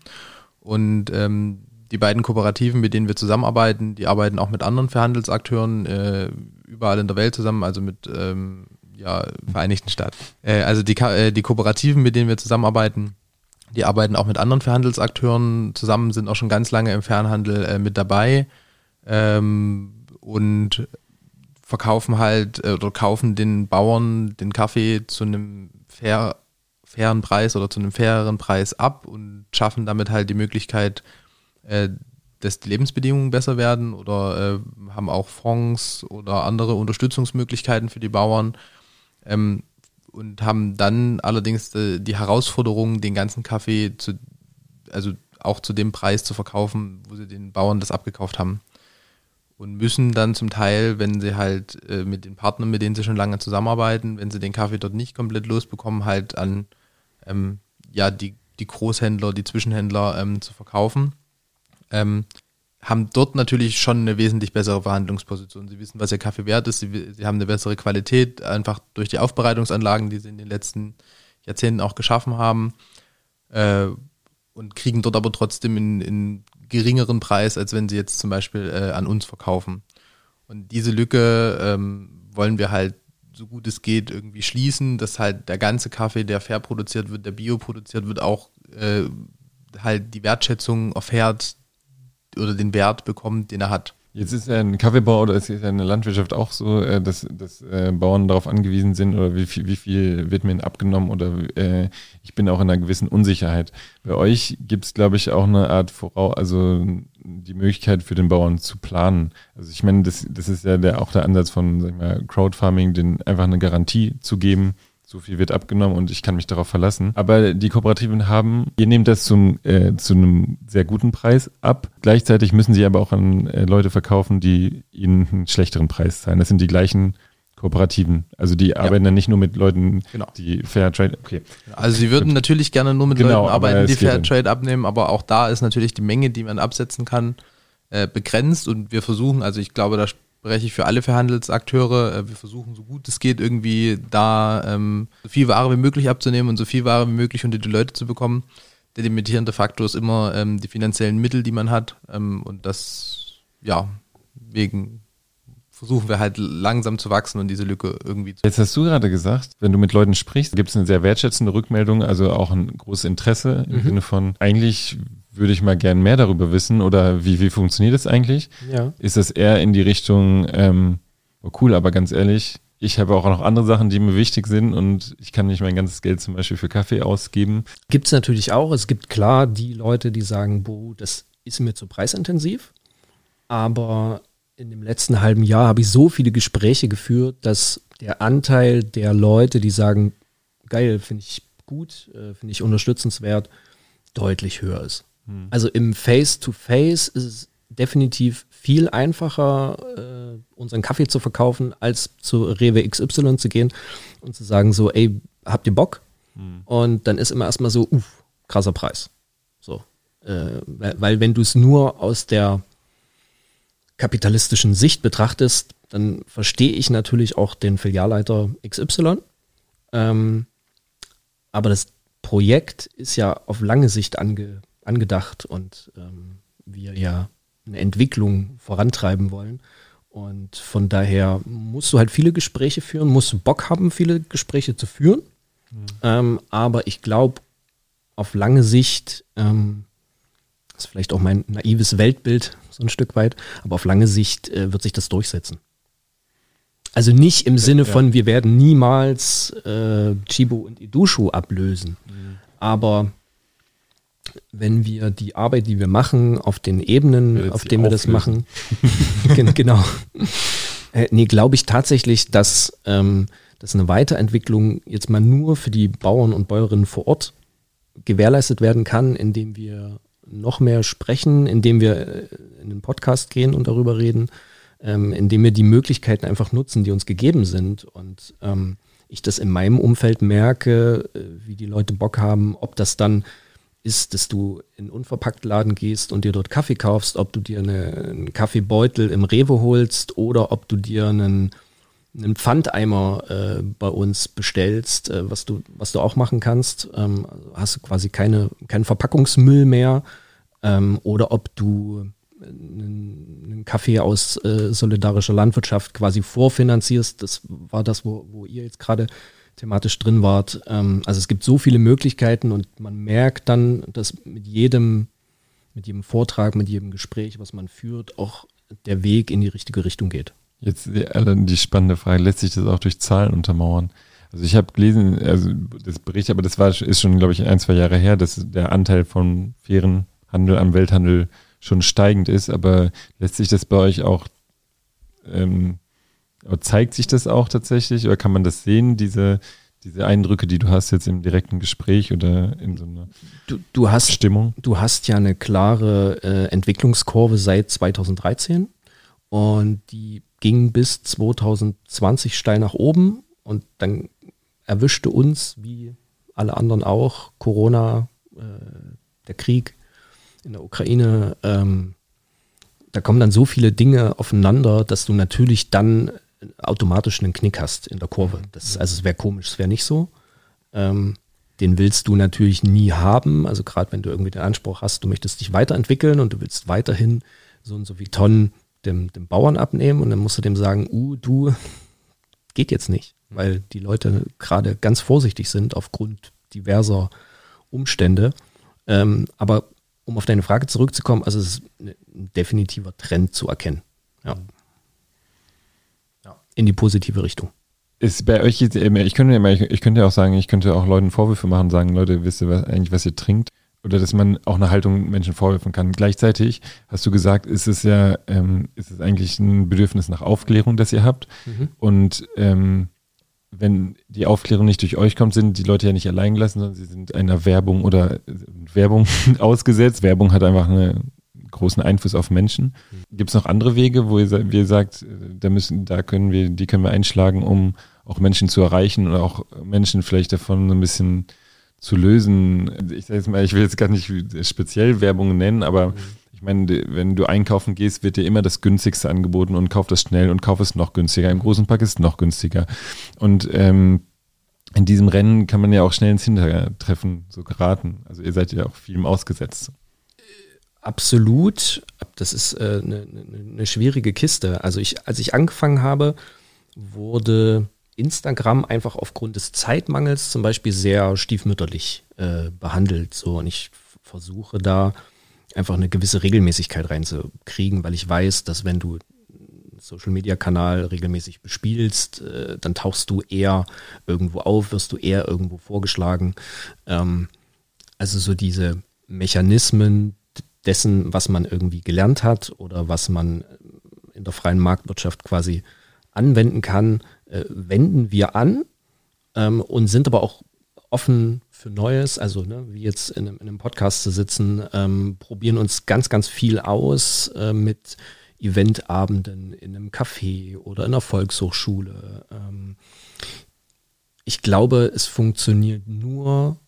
Und ähm, die beiden Kooperativen, mit denen wir zusammenarbeiten, die arbeiten auch mit anderen Verhandelsakteuren äh, überall in der Welt zusammen, also mit ähm, ja, Vereinigten Staaten. Äh, also die, äh, die Kooperativen, mit denen wir zusammenarbeiten, die arbeiten auch mit anderen Verhandelsakteuren zusammen, sind auch schon ganz lange im Fernhandel äh, mit dabei ähm, und verkaufen halt äh, oder kaufen den Bauern den Kaffee zu einem fair, fairen Preis oder zu einem faireren Preis ab und schaffen damit halt die Möglichkeit, äh, dass die Lebensbedingungen besser werden oder äh, haben auch Fonds oder andere Unterstützungsmöglichkeiten für die Bauern ähm, und haben dann allerdings die, die Herausforderung, den ganzen Kaffee zu, also auch zu dem Preis zu verkaufen, wo sie den Bauern das abgekauft haben. Und müssen dann zum Teil, wenn sie halt äh, mit den Partnern, mit denen sie schon lange zusammenarbeiten, wenn sie den Kaffee dort nicht komplett losbekommen, halt an ähm, ja, die, die Großhändler, die Zwischenhändler ähm, zu verkaufen. Ähm, haben dort natürlich schon eine wesentlich bessere Verhandlungsposition. Sie wissen, was ihr Kaffee wert ist, sie, sie haben eine bessere Qualität, einfach durch die Aufbereitungsanlagen, die sie in den letzten Jahrzehnten auch geschaffen haben. Äh, und kriegen dort aber trotzdem in, in geringeren Preis, als wenn sie jetzt zum Beispiel äh, an uns verkaufen. Und diese Lücke ähm, wollen wir halt so gut es geht irgendwie schließen, dass halt der ganze Kaffee, der fair produziert wird, der bio produziert wird, auch äh, halt die Wertschätzung erfährt, oder den Wert bekommt, den er hat. Jetzt ist ja ein Kaffeebau oder ist ja in der Landwirtschaft auch so, äh, dass, dass äh, Bauern darauf angewiesen sind oder wie viel, wie viel wird mir abgenommen oder äh, ich bin auch in einer gewissen Unsicherheit. Bei euch gibt es, glaube ich, auch eine Art Vorau, also die Möglichkeit für den Bauern zu planen. Also ich meine, das, das ist ja der, auch der Ansatz von sag ich mal, Crowdfarming, den einfach eine Garantie zu geben, so viel wird abgenommen und ich kann mich darauf verlassen. Aber die Kooperativen haben, ihr nehmt das zum, äh, zu einem sehr guten Preis ab. Gleichzeitig müssen sie aber auch an äh, Leute verkaufen, die ihnen einen schlechteren Preis zahlen. Das sind die gleichen Kooperativen. Also die arbeiten dann nicht nur mit Leuten, Genau. die Fair Trade. Okay. Also sie würden natürlich gerne nur mit Genau, Leuten arbeiten, die Fairtrade abnehmen, aber auch da ist natürlich die Menge, die man absetzen kann, äh, begrenzt und wir versuchen, also ich glaube, da spreche ich für alle Verhandelsakteure, äh, wir versuchen so gut es geht irgendwie da ähm, so viel Ware wie möglich abzunehmen und so viel Ware wie möglich unter die Leute zu bekommen. Der limitierende Faktor ist immer ähm, die finanziellen Mittel, die man hat ähm, und das, ja, wegen versuchen wir halt langsam zu wachsen und diese Lücke irgendwie zu Jetzt hast du gerade gesagt, wenn du mit Leuten sprichst, gibt es eine sehr wertschätzende Rückmeldung, also auch ein großes Interesse im Mhm. Sinne von, eigentlich würde ich mal gern mehr darüber wissen oder wie, wie funktioniert das eigentlich? Ja. Ist das eher in die Richtung, ähm, oh cool, aber ganz ehrlich, ich habe auch noch andere Sachen, die mir wichtig sind und ich kann nicht mein ganzes Geld zum Beispiel für Kaffee ausgeben. Gibt es natürlich auch. Es gibt klar die Leute, die sagen, boah, das ist mir zu preisintensiv. Aber in dem letzten halben Jahr habe ich so viele Gespräche geführt, dass der Anteil der Leute, die sagen, geil, finde ich gut, äh, finde ich unterstützenswert, deutlich höher ist. Also im Face-to-Face ist es definitiv viel einfacher, äh, unseren Kaffee zu verkaufen, als zu Rewe XY zu gehen und zu sagen so, ey, habt ihr Bock? Und dann ist immer erstmal so, uff, krasser Preis. So. Äh, weil, weil wenn du es nur aus der kapitalistischen Sicht betrachtest, dann verstehe ich natürlich auch den Filialleiter XY. Ähm, aber das Projekt ist ja auf lange Sicht ange, angedacht und ähm, wir ja eine Entwicklung vorantreiben wollen. Und von daher musst du halt viele Gespräche führen, musst du Bock haben, viele Gespräche zu führen. Ähm, aber ich glaube, auf lange Sicht, ähm, das ist vielleicht auch mein naives Weltbild, so ein Stück weit, aber auf lange Sicht äh, wird sich das durchsetzen. Also nicht im Sinne von, wir werden niemals äh, Chibo und Idushu ablösen. Aber wenn wir die Arbeit, die wir machen, auf den Ebenen, Werdet auf denen wir das machen, Gen- genau. Äh, nee, glaube ich tatsächlich, dass, ähm, dass eine Weiterentwicklung jetzt mal nur für die Bauern und Bäuerinnen vor Ort gewährleistet werden kann, indem wir noch mehr sprechen, indem wir äh, in den Podcast gehen und darüber reden, ähm, indem wir die Möglichkeiten einfach nutzen, die uns gegeben sind. Und ähm, ich das in meinem Umfeld merke, äh, wie die Leute Bock haben, ob das dann ist, dass du in Unverpacktladen gehst und dir dort Kaffee kaufst, ob du dir eine, einen Kaffeebeutel im Rewe holst oder ob du dir einen, einen Pfandeimer äh, bei uns bestellst, äh, was, du, was du auch machen kannst. Ähm, hast du quasi keine, keinen Verpackungsmüll mehr. Ähm, oder ob du einen, einen Kaffee aus äh, solidarischer Landwirtschaft quasi vorfinanzierst. Das war das, wo, wo ihr jetzt gerade thematisch drin wart. Ähm, also es gibt so viele Möglichkeiten und man merkt dann, dass mit jedem, mit jedem Vortrag, mit jedem Gespräch, was man führt, auch der Weg in die richtige Richtung geht. Jetzt die, alle die spannende Frage, lässt sich das auch durch Zahlen untermauern? Also ich habe gelesen, also das Bericht, aber das war ist schon, glaube ich, ein, zwei Jahre her, dass der Anteil von fairen Handel am Welthandel schon steigend ist, aber lässt sich das bei euch auch, ähm, zeigt sich das auch tatsächlich oder kann man das sehen, diese, diese Eindrücke, die du hast jetzt im direkten Gespräch oder in so einer Du, du hast Stimmung? Du hast ja eine klare äh, Entwicklungskurve seit 2013 und die ging bis 2020 steil nach oben und dann erwischte uns, wie alle anderen auch, Corona, äh, der Krieg in der Ukraine. Ähm, da kommen dann so viele Dinge aufeinander, dass du natürlich dann automatisch einen Knick hast in der Kurve. Das, also es wäre komisch, es wäre nicht so. Ähm, den willst du natürlich nie haben. Also gerade wenn du irgendwie den Anspruch hast, du möchtest dich weiterentwickeln und du willst weiterhin so und so viel Tonnen dem, dem Bauern abnehmen und dann musst du dem sagen, uh, du, geht jetzt nicht, weil die Leute gerade ganz vorsichtig sind aufgrund diverser Umstände. Ähm, aber um auf deine Frage zurückzukommen, also es ist ein definitiver Trend zu erkennen. Ja. In die positive Richtung. Ist bei euch jetzt, ähm, ich könnte ich, könnte auch sagen, ich könnte auch Leuten Vorwürfe machen, sagen, Leute, wisst ihr was, eigentlich, was ihr trinkt? Oder dass man auch eine Haltung Menschen vorwerfen kann. Gleichzeitig hast du gesagt, ist es ja, ähm, ist es eigentlich ein Bedürfnis nach Aufklärung, das ihr habt. Und ähm, wenn die Aufklärung nicht durch euch kommt, sind die Leute ja nicht allein gelassen, sondern sie sind einer Werbung oder Werbung ausgesetzt. Werbung hat einfach einen großen Einfluss auf Menschen. Gibt es noch andere Wege, wo ihr, ihr sagt, da müssen, da können wir, die können wir einschlagen, um auch Menschen zu erreichen oder auch Menschen vielleicht davon so ein bisschen zu lösen? Ich sage jetzt mal, ich will jetzt gar nicht speziell Werbung nennen, aber mhm ich meine, wenn du einkaufen gehst, wird dir immer das günstigste angeboten und kauf das schnell und kauf es noch günstiger. Im großen Pack ist es noch günstiger. Und ähm, in diesem Rennen kann man ja auch schnell ins Hintertreffen so geraten. Also ihr seid ja auch vielem ausgesetzt. Absolut. Das ist äh, eine, eine schwierige Kiste. Also ich, als ich angefangen habe, wurde Instagram einfach aufgrund des Zeitmangels zum Beispiel sehr stiefmütterlich äh, behandelt. So und ich versuche da einfach eine gewisse Regelmäßigkeit reinzukriegen, weil ich weiß, dass wenn du Social Media Kanal regelmäßig bespielst, äh, dann tauchst du eher irgendwo auf, wirst du eher irgendwo vorgeschlagen. Ähm, also so diese Mechanismen dessen, was man irgendwie gelernt hat oder was man in der freien Marktwirtschaft quasi anwenden kann, äh, wenden wir an ähm, und sind aber auch offen für Neues, also ne, wie jetzt in einem, in einem, Podcast zu sitzen, ähm, probieren uns ganz, ganz viel aus äh, mit Eventabenden in einem Café oder in einer Volkshochschule. Ähm, ich glaube, es funktioniert nur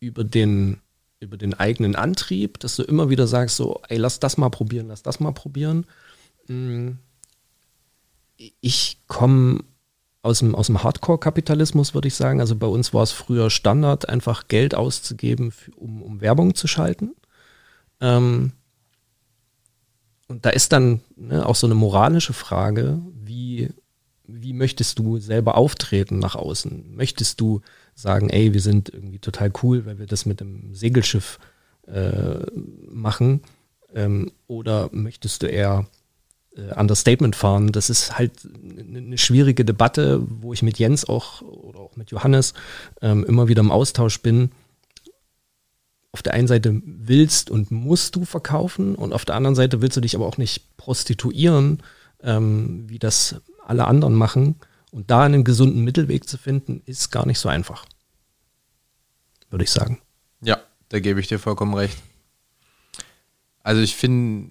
über den, über den eigenen Antrieb, dass du immer wieder sagst, so, ey, lass das mal probieren, lass das mal probieren. Mm. Ich komme aus dem, aus dem Hardcore-Kapitalismus, würde ich sagen. Also bei uns war es früher Standard, einfach Geld auszugeben, für, um, um Werbung zu schalten. Ähm, und da ist dann ne, auch so eine moralische Frage, wie, wie möchtest du selber auftreten nach außen? Möchtest du sagen, ey, wir sind irgendwie total cool, weil wir das mit dem Segelschiff äh, machen? Ähm, oder möchtest du eher äh, Understatement fahren. Das ist halt eine schwierige Debatte, wo ich mit Jens auch oder auch mit Johannes ähm, immer wieder im Austausch bin. Auf der einen Seite willst und musst du verkaufen und auf der anderen Seite willst du dich aber auch nicht prostituieren, ähm, wie das alle anderen machen. Und da einen gesunden Mittelweg zu finden, ist gar nicht so einfach. Würde ich sagen. Ja, da gebe ich dir vollkommen recht. Also ich finde,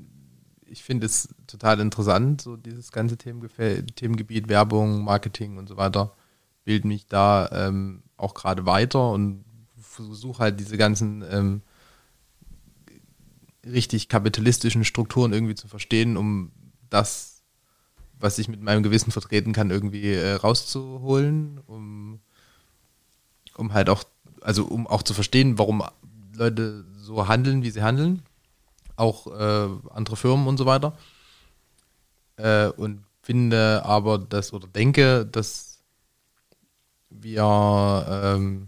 ich finde es total interessant, so dieses ganze Themengebiet Werbung, Marketing und so weiter. Bild mich da ähm, auch gerade weiter und versuche halt diese ganzen ähm, richtig kapitalistischen Strukturen irgendwie zu verstehen, um das, was ich mit meinem Gewissen vertreten kann, irgendwie äh, rauszuholen, um, um halt auch, also um auch zu verstehen, warum Leute so handeln, wie sie handeln auch äh, andere Firmen und so weiter. Äh, und finde aber das oder denke, dass wir ähm,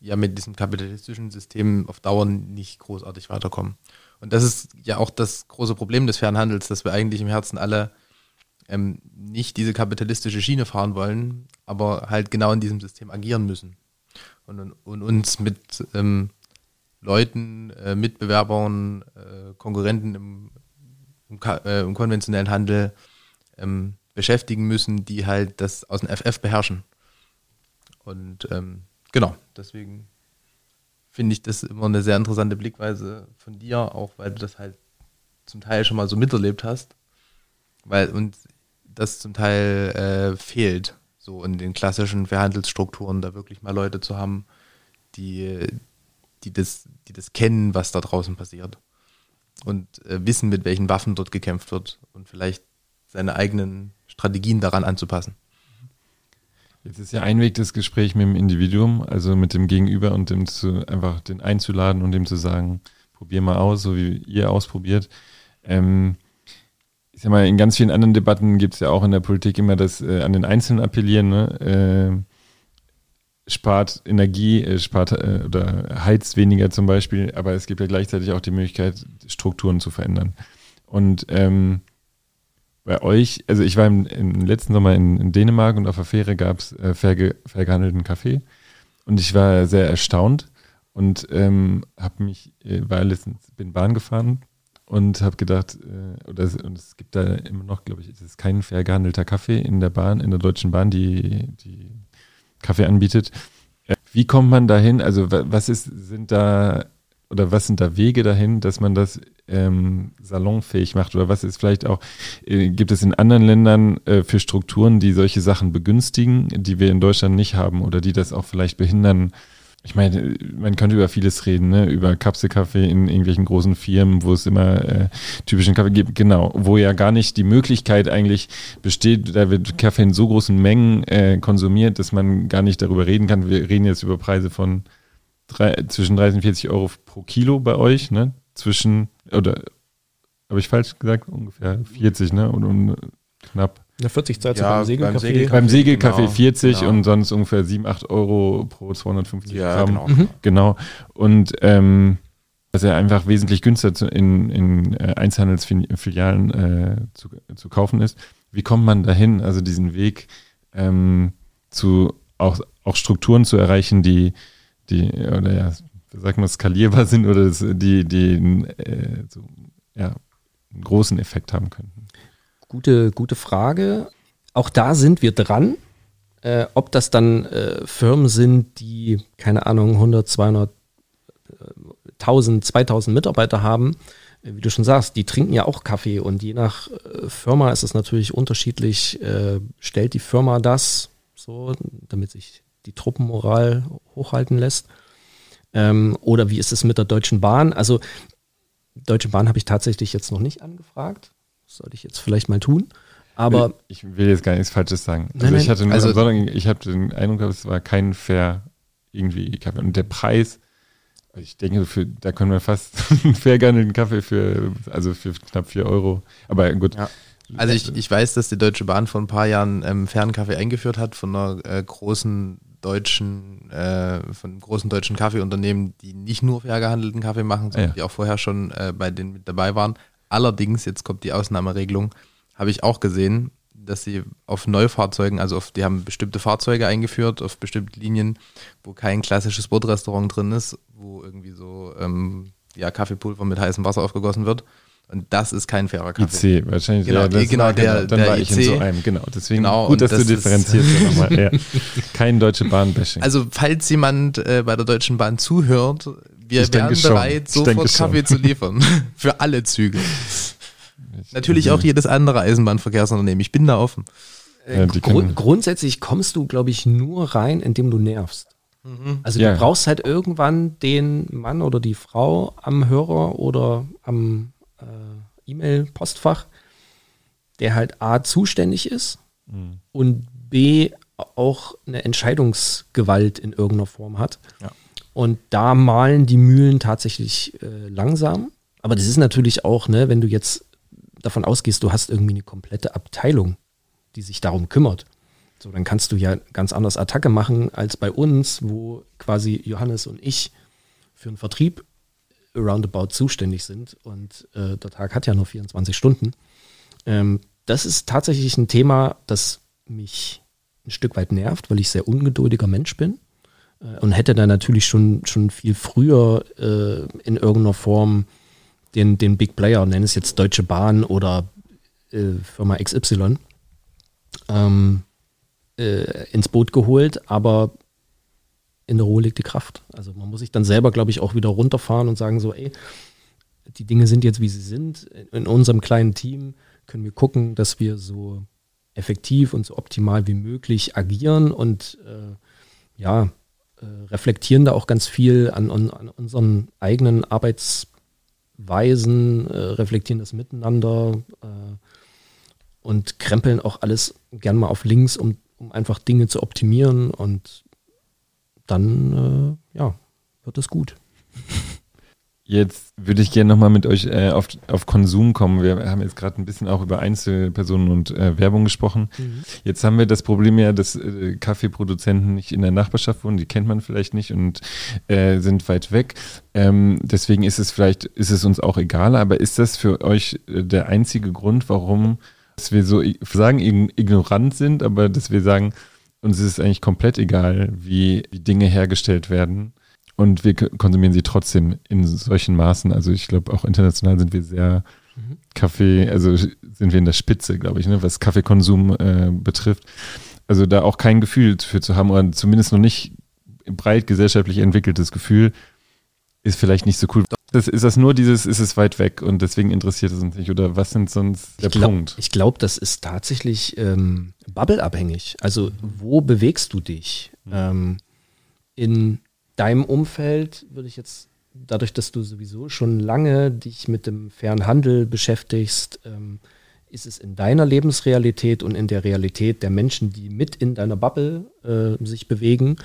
ja mit diesem kapitalistischen System auf Dauer nicht großartig weiterkommen. Und das ist ja auch das große Problem des Fernhandels, dass wir eigentlich im Herzen alle ähm, nicht diese kapitalistische Schiene fahren wollen, aber halt genau in diesem System agieren müssen. Und, und uns mit ähm, Leuten, äh, Mitbewerbern, äh, Konkurrenten im, im, äh, im, konventionellen Handel ähm, beschäftigen müssen, die halt das aus dem FF beherrschen. Und ähm, genau, deswegen finde ich das immer eine sehr interessante Blickweise von dir, auch weil du das halt zum Teil schon mal so miterlebt hast. Weil und das zum Teil äh, fehlt, so in den klassischen Verhandelsstrukturen, da wirklich mal Leute zu haben, die, die das, die das kennen, was da draußen passiert. Und äh, wissen, mit welchen Waffen dort gekämpft wird und vielleicht seine eigenen Strategien daran anzupassen. Jetzt ist ja ein Weg das Gespräch mit dem Individuum, also mit dem Gegenüber und dem zu, einfach den einzuladen und dem zu sagen, probier mal aus, so wie ihr ausprobiert. Ähm, ich sag mal, in ganz vielen anderen Debatten gibt es ja auch in der Politik immer das äh, an den Einzelnen appellieren, ne? Äh, spart Energie, äh, spart äh, oder heizt weniger zum Beispiel, aber es gibt ja gleichzeitig auch die Möglichkeit, Strukturen zu verändern. Und ähm, bei euch, also ich war im, im letzten Sommer in, in, Dänemark und auf der Fähre gab es äh, fair, ge, fair gehandelten Kaffee und ich war sehr erstaunt und ähm, habe mich, äh, war letztens, bin Bahn gefahren und habe gedacht, äh, oder und es gibt da immer noch, glaube ich, es ist kein fair gehandelter Kaffee in der Bahn, in der Deutschen Bahn, die, die Kaffee anbietet. Äh, wie kommt man dahin? Also was ist, sind da oder was sind da Wege dahin, dass man das ähm, salonfähig macht? Oder was ist vielleicht auch, äh, gibt es in anderen Ländern äh, für Strukturen, die solche Sachen begünstigen, die wir in Deutschland nicht haben oder die das auch vielleicht behindern? Ich meine, man könnte über vieles reden, ne? über Kapselkaffee in irgendwelchen großen Firmen, wo es immer äh, typischen Kaffee gibt, genau, wo ja gar nicht die Möglichkeit eigentlich besteht, da wird Kaffee in so großen Mengen äh, konsumiert, dass man gar nicht darüber reden kann. Wir reden jetzt über Preise von drei, zwischen 30 und 40 Euro pro Kilo bei euch, ne? Zwischen, oder habe ich falsch gesagt? Ungefähr 40, ne? Und, und knapp. Ja, 40 Zeit Ja, beim Segelkaffee. beim Segelkaffee genau, 40 genau. und sonst ungefähr 7, 8 Euro pro 250 Ja, Gramm. genau. Mhm. Genau. Und ähm, dass er einfach wesentlich günstiger in, in äh, Einzelhandelsfilialen äh, zu, zu kaufen ist. Wie kommt man dahin, also diesen Weg ähm, zu auch, auch Strukturen zu erreichen, die, die oder ja, wie sagt man, skalierbar sind oder die, die äh, so, ja, einen großen Effekt haben könnten. Gute, gute Frage. Auch da sind wir dran. Äh, ob das dann äh, Firmen sind, die, keine Ahnung, 100, 200, äh, 1000, 2000 Mitarbeiter haben, äh, wie du schon sagst, die trinken ja auch Kaffee und je nach äh, Firma ist es natürlich unterschiedlich. Äh, stellt die Firma das so, damit sich die Truppenmoral hochhalten lässt? Ähm, oder wie ist es mit der Deutschen Bahn? Also, Deutsche Bahn habe ich tatsächlich jetzt noch nicht angefragt. Sollte ich jetzt vielleicht mal tun. Aber ich will jetzt gar nichts Falsches sagen. Nein, Also ich hatte nur Also- Sonntag, ich hatte den Eindruck, es war kein fair irgendwie Kaffee. Und der Preis, ich denke, für, da können wir fast einen fair gehandelten Kaffee für, also für knapp 4 Euro. Aber gut. Ja. Also ich, ich weiß, dass die Deutsche Bahn vor ein paar Jahren ähm, Fernkaffee eingeführt hat von einer äh, großen deutschen, äh, von einem großen deutschen Kaffeeunternehmen, die nicht nur fair gehandelten Kaffee machen, sondern ja. die auch vorher schon äh, bei denen mit dabei waren. Allerdings, jetzt kommt die Ausnahmeregelung, habe ich auch gesehen, dass sie auf Neufahrzeugen, also auf, die haben bestimmte Fahrzeuge eingeführt, auf bestimmte Linien, wo kein klassisches Bordrestaurant drin ist, wo irgendwie so ähm, ja, Kaffeepulver mit heißem Wasser aufgegossen wird. Und das ist kein fairer Kaffee. IC, wahrscheinlich. Genau, ja, das genau, war, der- dann der war ich in so einem, genau. Deswegen Genau, gut, dass du das ist- differenzierst nochmal. Ja. Kein deutsche Bahn-Bashing. Also, falls jemand äh, bei der Deutschen Bahn zuhört, wir Ich wären schon. bereit, denke sofort schon. Kaffee zu liefern. Für alle Züge. Ich- Natürlich auch jedes andere Eisenbahnverkehrsunternehmen. Ich bin da offen. Ja, die Grund, grundsätzlich kommst du, glaube ich, nur rein, indem du nervst. Also Ja. du brauchst halt irgendwann den Mann oder die Frau am Hörer oder am äh, E-Mail-Postfach, der halt A zuständig ist Mhm. und B auch eine Entscheidungsgewalt in irgendeiner Form hat. Ja. Und da malen die Mühlen tatsächlich äh, langsam. Aber das ist natürlich auch, ne, wenn du jetzt davon ausgehst, du hast irgendwie eine komplette Abteilung, die sich darum kümmert. So, dann kannst du ja ganz anders Attacke machen als bei uns, wo quasi Johannes und ich für den Vertrieb roundabout zuständig sind und äh, der Tag hat ja nur 24 Stunden. Ähm, das ist tatsächlich ein Thema, das mich ein Stück weit nervt, weil ich sehr ungeduldiger Mensch bin und hätte da natürlich schon, schon viel früher äh, in irgendeiner Form den, den Big Player, nenn es jetzt Deutsche Bahn oder äh, Firma XY, ähm, äh, ins Boot geholt, aber in der Ruhe liegt die Kraft. Also man muss sich dann selber, glaube ich, auch wieder runterfahren und sagen so, ey, die Dinge sind jetzt, wie sie sind. In unserem kleinen Team können wir gucken, dass wir so effektiv und so optimal wie möglich agieren und äh, ja, reflektieren da auch ganz viel an, an, an unseren eigenen Arbeitsweisen, äh, reflektieren das miteinander äh, und krempeln auch alles gern mal auf links, um, um einfach Dinge zu optimieren und dann äh, ja, wird es gut. Jetzt würde ich gerne nochmal mit euch äh, auf, auf Konsum kommen. Wir haben jetzt gerade ein bisschen auch über Einzelpersonen und äh, Werbung gesprochen. Jetzt haben wir das Problem ja, dass äh, Kaffeeproduzenten nicht in der Nachbarschaft wohnen, die kennt man vielleicht nicht und äh, sind weit weg. Ähm, deswegen ist es vielleicht, ist es uns auch egal, aber ist das für euch äh, der einzige Grund, warum dass wir so sagen, ig- ignorant sind, aber dass wir sagen, uns ist es eigentlich komplett egal, wie, wie Dinge hergestellt werden. Und wir konsumieren sie trotzdem in solchen Maßen. Also ich glaube, auch international sind wir sehr Kaffee, also sind wir in der Spitze, glaube ich, ne, was Kaffeekonsum äh, betrifft. also da auch kein Gefühl für zu haben oder zumindest noch nicht breit gesellschaftlich entwickeltes Gefühl, ist vielleicht nicht so cool. Das, ist das nur dieses, ist es weit weg und deswegen interessiert es uns nicht? Oder was sind sonst der ich glaub, Punkt? Ich glaube, das ist tatsächlich ähm, bubbleabhängig. Also wo bewegst du dich? Mhm. Ähm, in deinem Umfeld würde ich jetzt, dadurch, dass du sowieso schon lange dich mit dem fairen Handel beschäftigst, ähm, ist es in deiner Lebensrealität und in der Realität der Menschen, die mit in deiner Bubble äh, sich bewegen,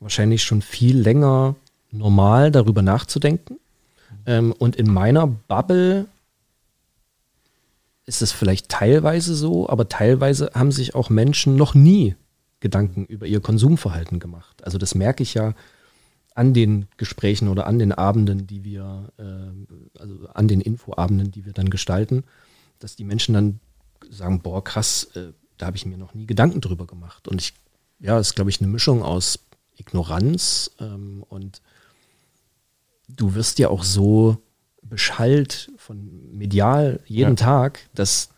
wahrscheinlich schon viel länger normal darüber nachzudenken. Ähm, und in meiner Bubble ist es vielleicht teilweise so, aber teilweise haben sich auch Menschen noch nie Gedanken über ihr Konsumverhalten gemacht. Also das merke ich ja an den Gesprächen oder an den Abenden, die wir, äh, also an den Infoabenden, die wir dann gestalten, dass die Menschen dann sagen, boah, krass, äh, da habe ich mir noch nie Gedanken drüber gemacht. Und ich, ja, ist, glaube ich, eine Mischung aus Ignoranz ähm, und du wirst ja auch so beschallt von medial jeden ja. Tag, dass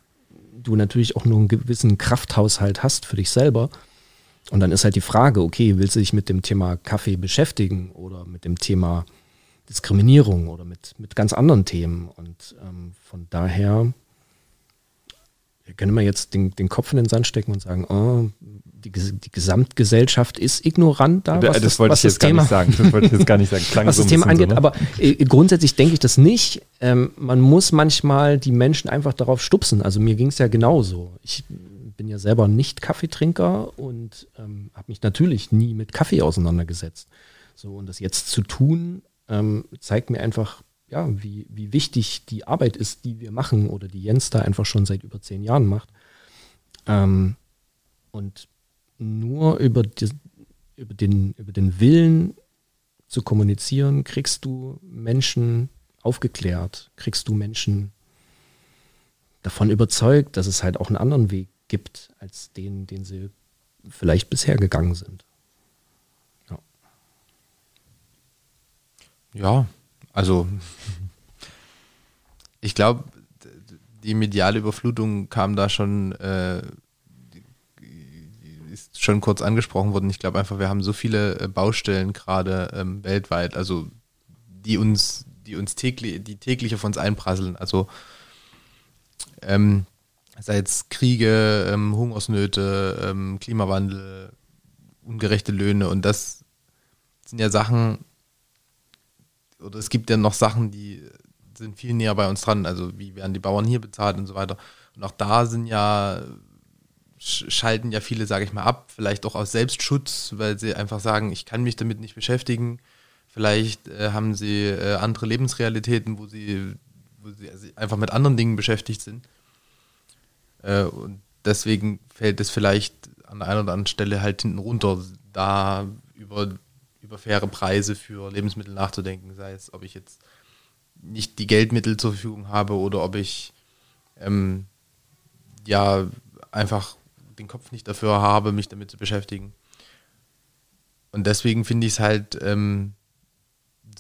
du natürlich auch nur einen gewissen Krafthaushalt hast für dich selber. Und dann ist halt die Frage, okay, willst du dich mit dem Thema Kaffee beschäftigen oder mit dem Thema Diskriminierung oder mit, mit ganz anderen Themen? Und ähm, von daher können wir jetzt den, den Kopf in den Sand stecken und sagen, oh, die, die Gesamtgesellschaft ist ignorant da. Was das, das wollte ich jetzt Thema, gar nicht sagen. Das wollte ich jetzt gar nicht sagen. Klang was so das Thema angeht, so, ne? aber äh, grundsätzlich denke ich das nicht. Ähm, man muss manchmal die Menschen einfach darauf stupsen. Also mir ging es ja genauso. Ich bin ja selber nicht Kaffeetrinker und ähm, habe mich natürlich nie mit Kaffee auseinandergesetzt. So, und das jetzt zu tun, ähm, zeigt mir einfach, ja, wie, wie wichtig die Arbeit ist, die wir machen oder die Jens da einfach schon seit über zehn Jahren macht. Ähm, und nur über, die, über, den, über den Willen zu kommunizieren, kriegst du Menschen aufgeklärt, kriegst du Menschen davon überzeugt, dass es halt auch einen anderen Weg gibt, als den, den sie vielleicht bisher gegangen sind. Ja, ja also ich glaube, die mediale Überflutung kam da schon äh, ist schon kurz angesprochen worden. Ich glaube einfach, wir haben so viele äh, Baustellen gerade ähm, weltweit, also die uns, die uns täglich, die täglich auf uns einprasseln. Also ähm, sei es Kriege, ähm, Hungersnöte, ähm, Klimawandel, ungerechte Löhne und das sind ja Sachen, oder es gibt ja noch Sachen, die sind viel näher bei uns dran, also wie werden die Bauern hier bezahlt und so weiter. Und auch da sind ja schalten ja viele, sage ich mal, ab, vielleicht auch aus Selbstschutz, weil sie einfach sagen, ich kann mich damit nicht beschäftigen. Vielleicht äh, haben sie äh, andere Lebensrealitäten, wo sie, wo sie also einfach mit anderen Dingen beschäftigt sind. Äh, und deswegen fällt es vielleicht an der einen oder anderen Stelle halt hinten runter, da über, über faire Preise für Lebensmittel nachzudenken. Sei es, ob ich jetzt nicht die Geldmittel zur Verfügung habe oder ob ich ähm, ja einfach den Kopf nicht dafür habe, mich damit zu beschäftigen. Und deswegen finde ich es halt ähm,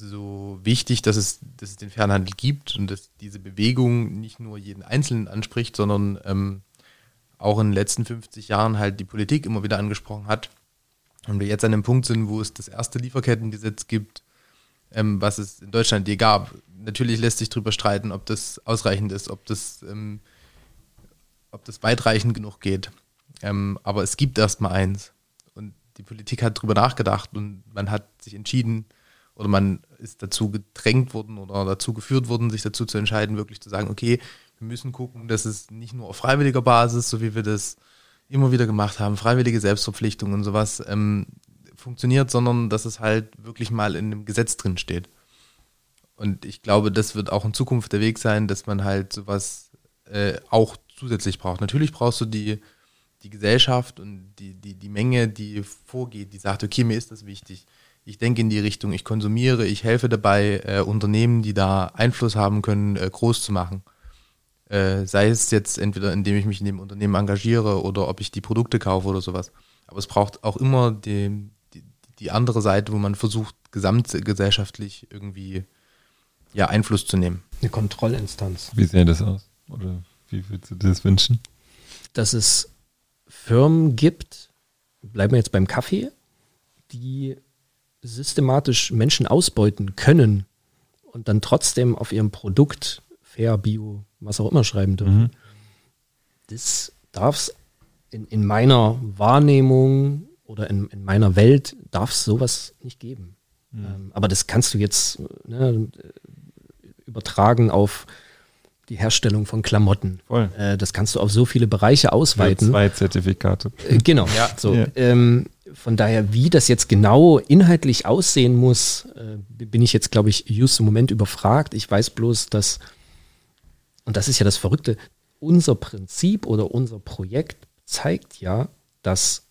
so wichtig, dass es, dass es den Fernhandel gibt und dass diese Bewegung nicht nur jeden Einzelnen anspricht, sondern ähm, auch in den letzten 50 Jahren halt die Politik immer wieder angesprochen hat. Und wir jetzt an dem Punkt sind, wo es das erste Lieferkettengesetz gibt, ähm, was es in Deutschland je gab. Natürlich lässt sich darüber streiten, ob das ausreichend ist, ob das, ähm, ob das weitreichend genug geht. Ähm, aber es gibt erstmal eins. Und die Politik hat darüber nachgedacht und man hat sich entschieden oder man ist dazu gedrängt worden oder dazu geführt worden, sich dazu zu entscheiden, wirklich zu sagen, okay, wir müssen gucken, dass es nicht nur auf freiwilliger Basis, so wie wir das immer wieder gemacht haben, freiwillige Selbstverpflichtung und sowas, ähm, funktioniert, sondern dass es halt wirklich mal in einem Gesetz drin steht. Und ich glaube, das wird auch in Zukunft der Weg sein, dass man halt sowas äh, auch zusätzlich braucht. Natürlich brauchst du die die Gesellschaft und die, die, die Menge, die vorgeht, die sagt, okay, mir ist das wichtig. Ich denke in die Richtung, ich konsumiere, ich helfe dabei, äh, Unternehmen, die da Einfluss haben können, äh, groß zu machen. Äh, sei es jetzt entweder, indem ich mich in dem Unternehmen engagiere oder ob ich die Produkte kaufe oder sowas. Aber es braucht auch immer die, die, die andere Seite, wo man versucht, gesamtgesellschaftlich irgendwie ja, Einfluss zu nehmen. Eine Kontrollinstanz. Wie sähe das aus? Oder wie würdest du das wünschen? Dass es Firmen gibt, bleiben wir jetzt beim Kaffee, die systematisch Menschen ausbeuten können und dann trotzdem auf ihrem Produkt fair, bio, was auch immer schreiben dürfen. Mhm. Das darf es in, in meiner Wahrnehmung oder in, in meiner Welt darf es sowas nicht geben. Mhm. Ähm, aber das kannst du jetzt ne, übertragen auf die Herstellung von Klamotten. Voll. Äh, das kannst du auf so viele Bereiche ausweiten. Zwei Zertifikate. Äh, genau. ja. So, ja. Ähm, von daher, wie das jetzt genau inhaltlich aussehen muss, äh, bin ich jetzt, glaube ich, just im Moment überfragt. Ich weiß bloß, dass, und das ist ja das Verrückte, unser Prinzip oder unser Projekt zeigt ja, dass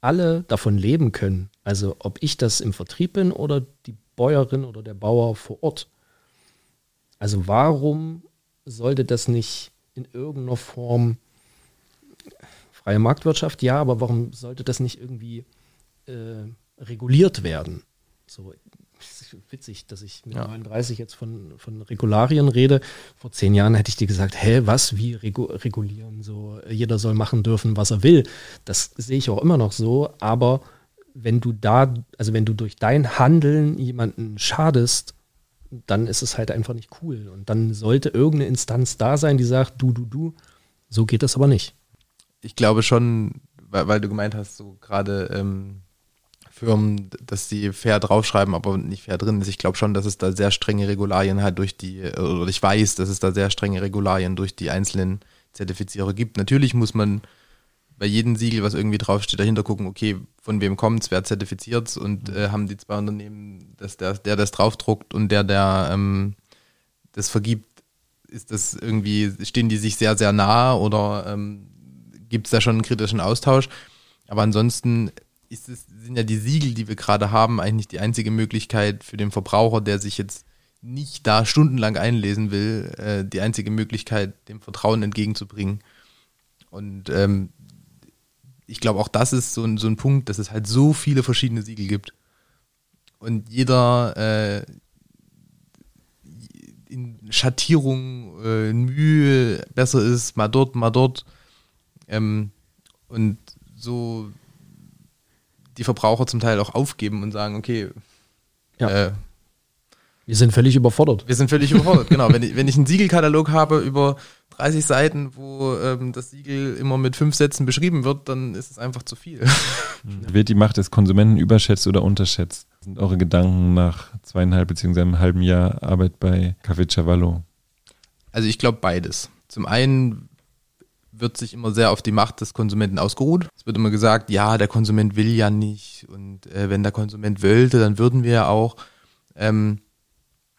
alle davon leben können. Also ob ich das im Vertrieb bin oder die Bäuerin oder der Bauer vor Ort. Also warum sollte das nicht in irgendeiner Form freie Marktwirtschaft, ja, aber warum sollte das nicht irgendwie äh, reguliert werden? So, witzig, dass ich mit ja. 39 jetzt von, von Regularien rede. Vor zehn Jahren hätte ich dir gesagt, hä, was, wie regu regulieren? So, jeder soll machen dürfen, was er will. Das sehe ich auch immer noch so, aber wenn du da, also wenn du durch dein Handeln jemanden schadest, dann ist es halt einfach nicht cool. Und dann sollte irgendeine Instanz da sein, die sagt, du, du, du. So geht das aber nicht. Ich glaube schon, weil, weil du gemeint hast, so gerade ähm, Firmen, dass die fair draufschreiben, aber nicht fair drin ist. Ich glaube schon, dass es da sehr strenge Regularien halt durch die, oder ich weiß, dass es da sehr strenge Regularien durch die einzelnen Zertifizierer gibt. Natürlich muss man bei jedem Siegel, was irgendwie draufsteht, dahinter gucken, okay, von wem kommt es, wer zertifiziert es und äh, haben die zwei Unternehmen, dass der, der das draufdruckt und der, der ähm, das vergibt, ist das irgendwie, stehen die sich sehr, sehr nah oder ähm, gibt es da schon einen kritischen Austausch? Aber ansonsten ist es, sind ja die Siegel, die wir gerade haben, eigentlich die einzige Möglichkeit für den Verbraucher, der sich jetzt nicht da stundenlang einlesen will, äh, die einzige Möglichkeit, dem Vertrauen entgegenzubringen. Und ähm, ich glaube, auch das ist so ein, so ein Punkt, dass es halt so viele verschiedene Siegel gibt. Und jeder äh, in Schattierung, äh, in Mühe besser ist, mal dort, mal dort. Ähm, und so die Verbraucher zum Teil auch aufgeben und sagen, okay, ja. äh, wir sind völlig überfordert. Wir sind völlig überfordert, genau. Wenn ich, wenn ich einen Siegelkatalog habe über 30 Seiten, wo ähm, das Siegel immer mit fünf Sätzen beschrieben wird, dann ist es einfach zu viel. Wird die Macht des Konsumenten überschätzt oder unterschätzt? Sind eure Gedanken nach zweieinhalb beziehungsweise einem halben Jahr Arbeit bei Café Cavallo? Also ich glaube beides. Zum einen wird sich immer sehr auf die Macht des Konsumenten ausgeruht. Es wird immer gesagt, ja, der Konsument will ja nicht und äh, wenn der Konsument wollte, dann würden wir ja auch. Ähm,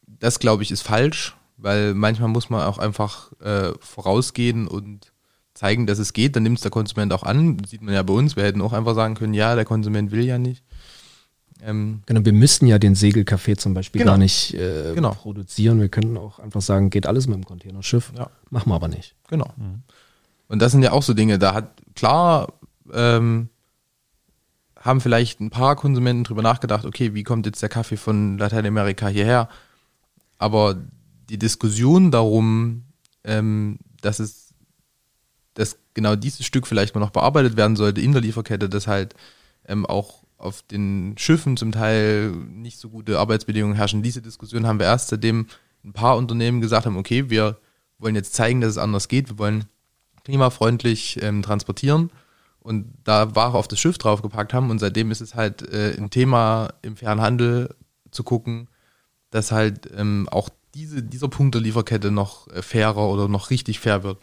das glaube ich ist falsch, weil manchmal muss man auch einfach äh, vorausgehen und zeigen, dass es geht. Dann nimmt es der Konsument auch an. Das sieht man ja bei uns. Wir hätten auch einfach sagen können, ja, der Konsument will ja nicht. Ähm, genau, wir müssten ja den Segelkaffee zum Beispiel genau. gar nicht äh, genau. produzieren. Wir könnten auch einfach sagen, geht alles mit dem Containerschiff. Ja. Machen wir aber nicht. Genau. Mhm. Und das sind ja auch so Dinge, da hat klar ähm, haben vielleicht ein paar Konsumenten drüber nachgedacht, okay, wie kommt jetzt der Kaffee von Lateinamerika hierher? Aber die Diskussion darum, ähm, dass es, dass genau dieses Stück vielleicht mal noch bearbeitet werden sollte in der Lieferkette, dass halt ähm, auch auf den Schiffen zum Teil nicht so gute Arbeitsbedingungen herrschen. Diese Diskussion haben wir erst seitdem ein paar Unternehmen gesagt haben, okay, wir wollen jetzt zeigen, dass es anders geht, wir wollen klimafreundlich ähm, transportieren und da Ware auf das Schiff draufgepackt haben und seitdem ist es halt äh, ein Thema im fairen Handel zu gucken, dass halt ähm, auch diese, dieser Punkt der Lieferkette noch äh, fairer oder noch richtig fair wird.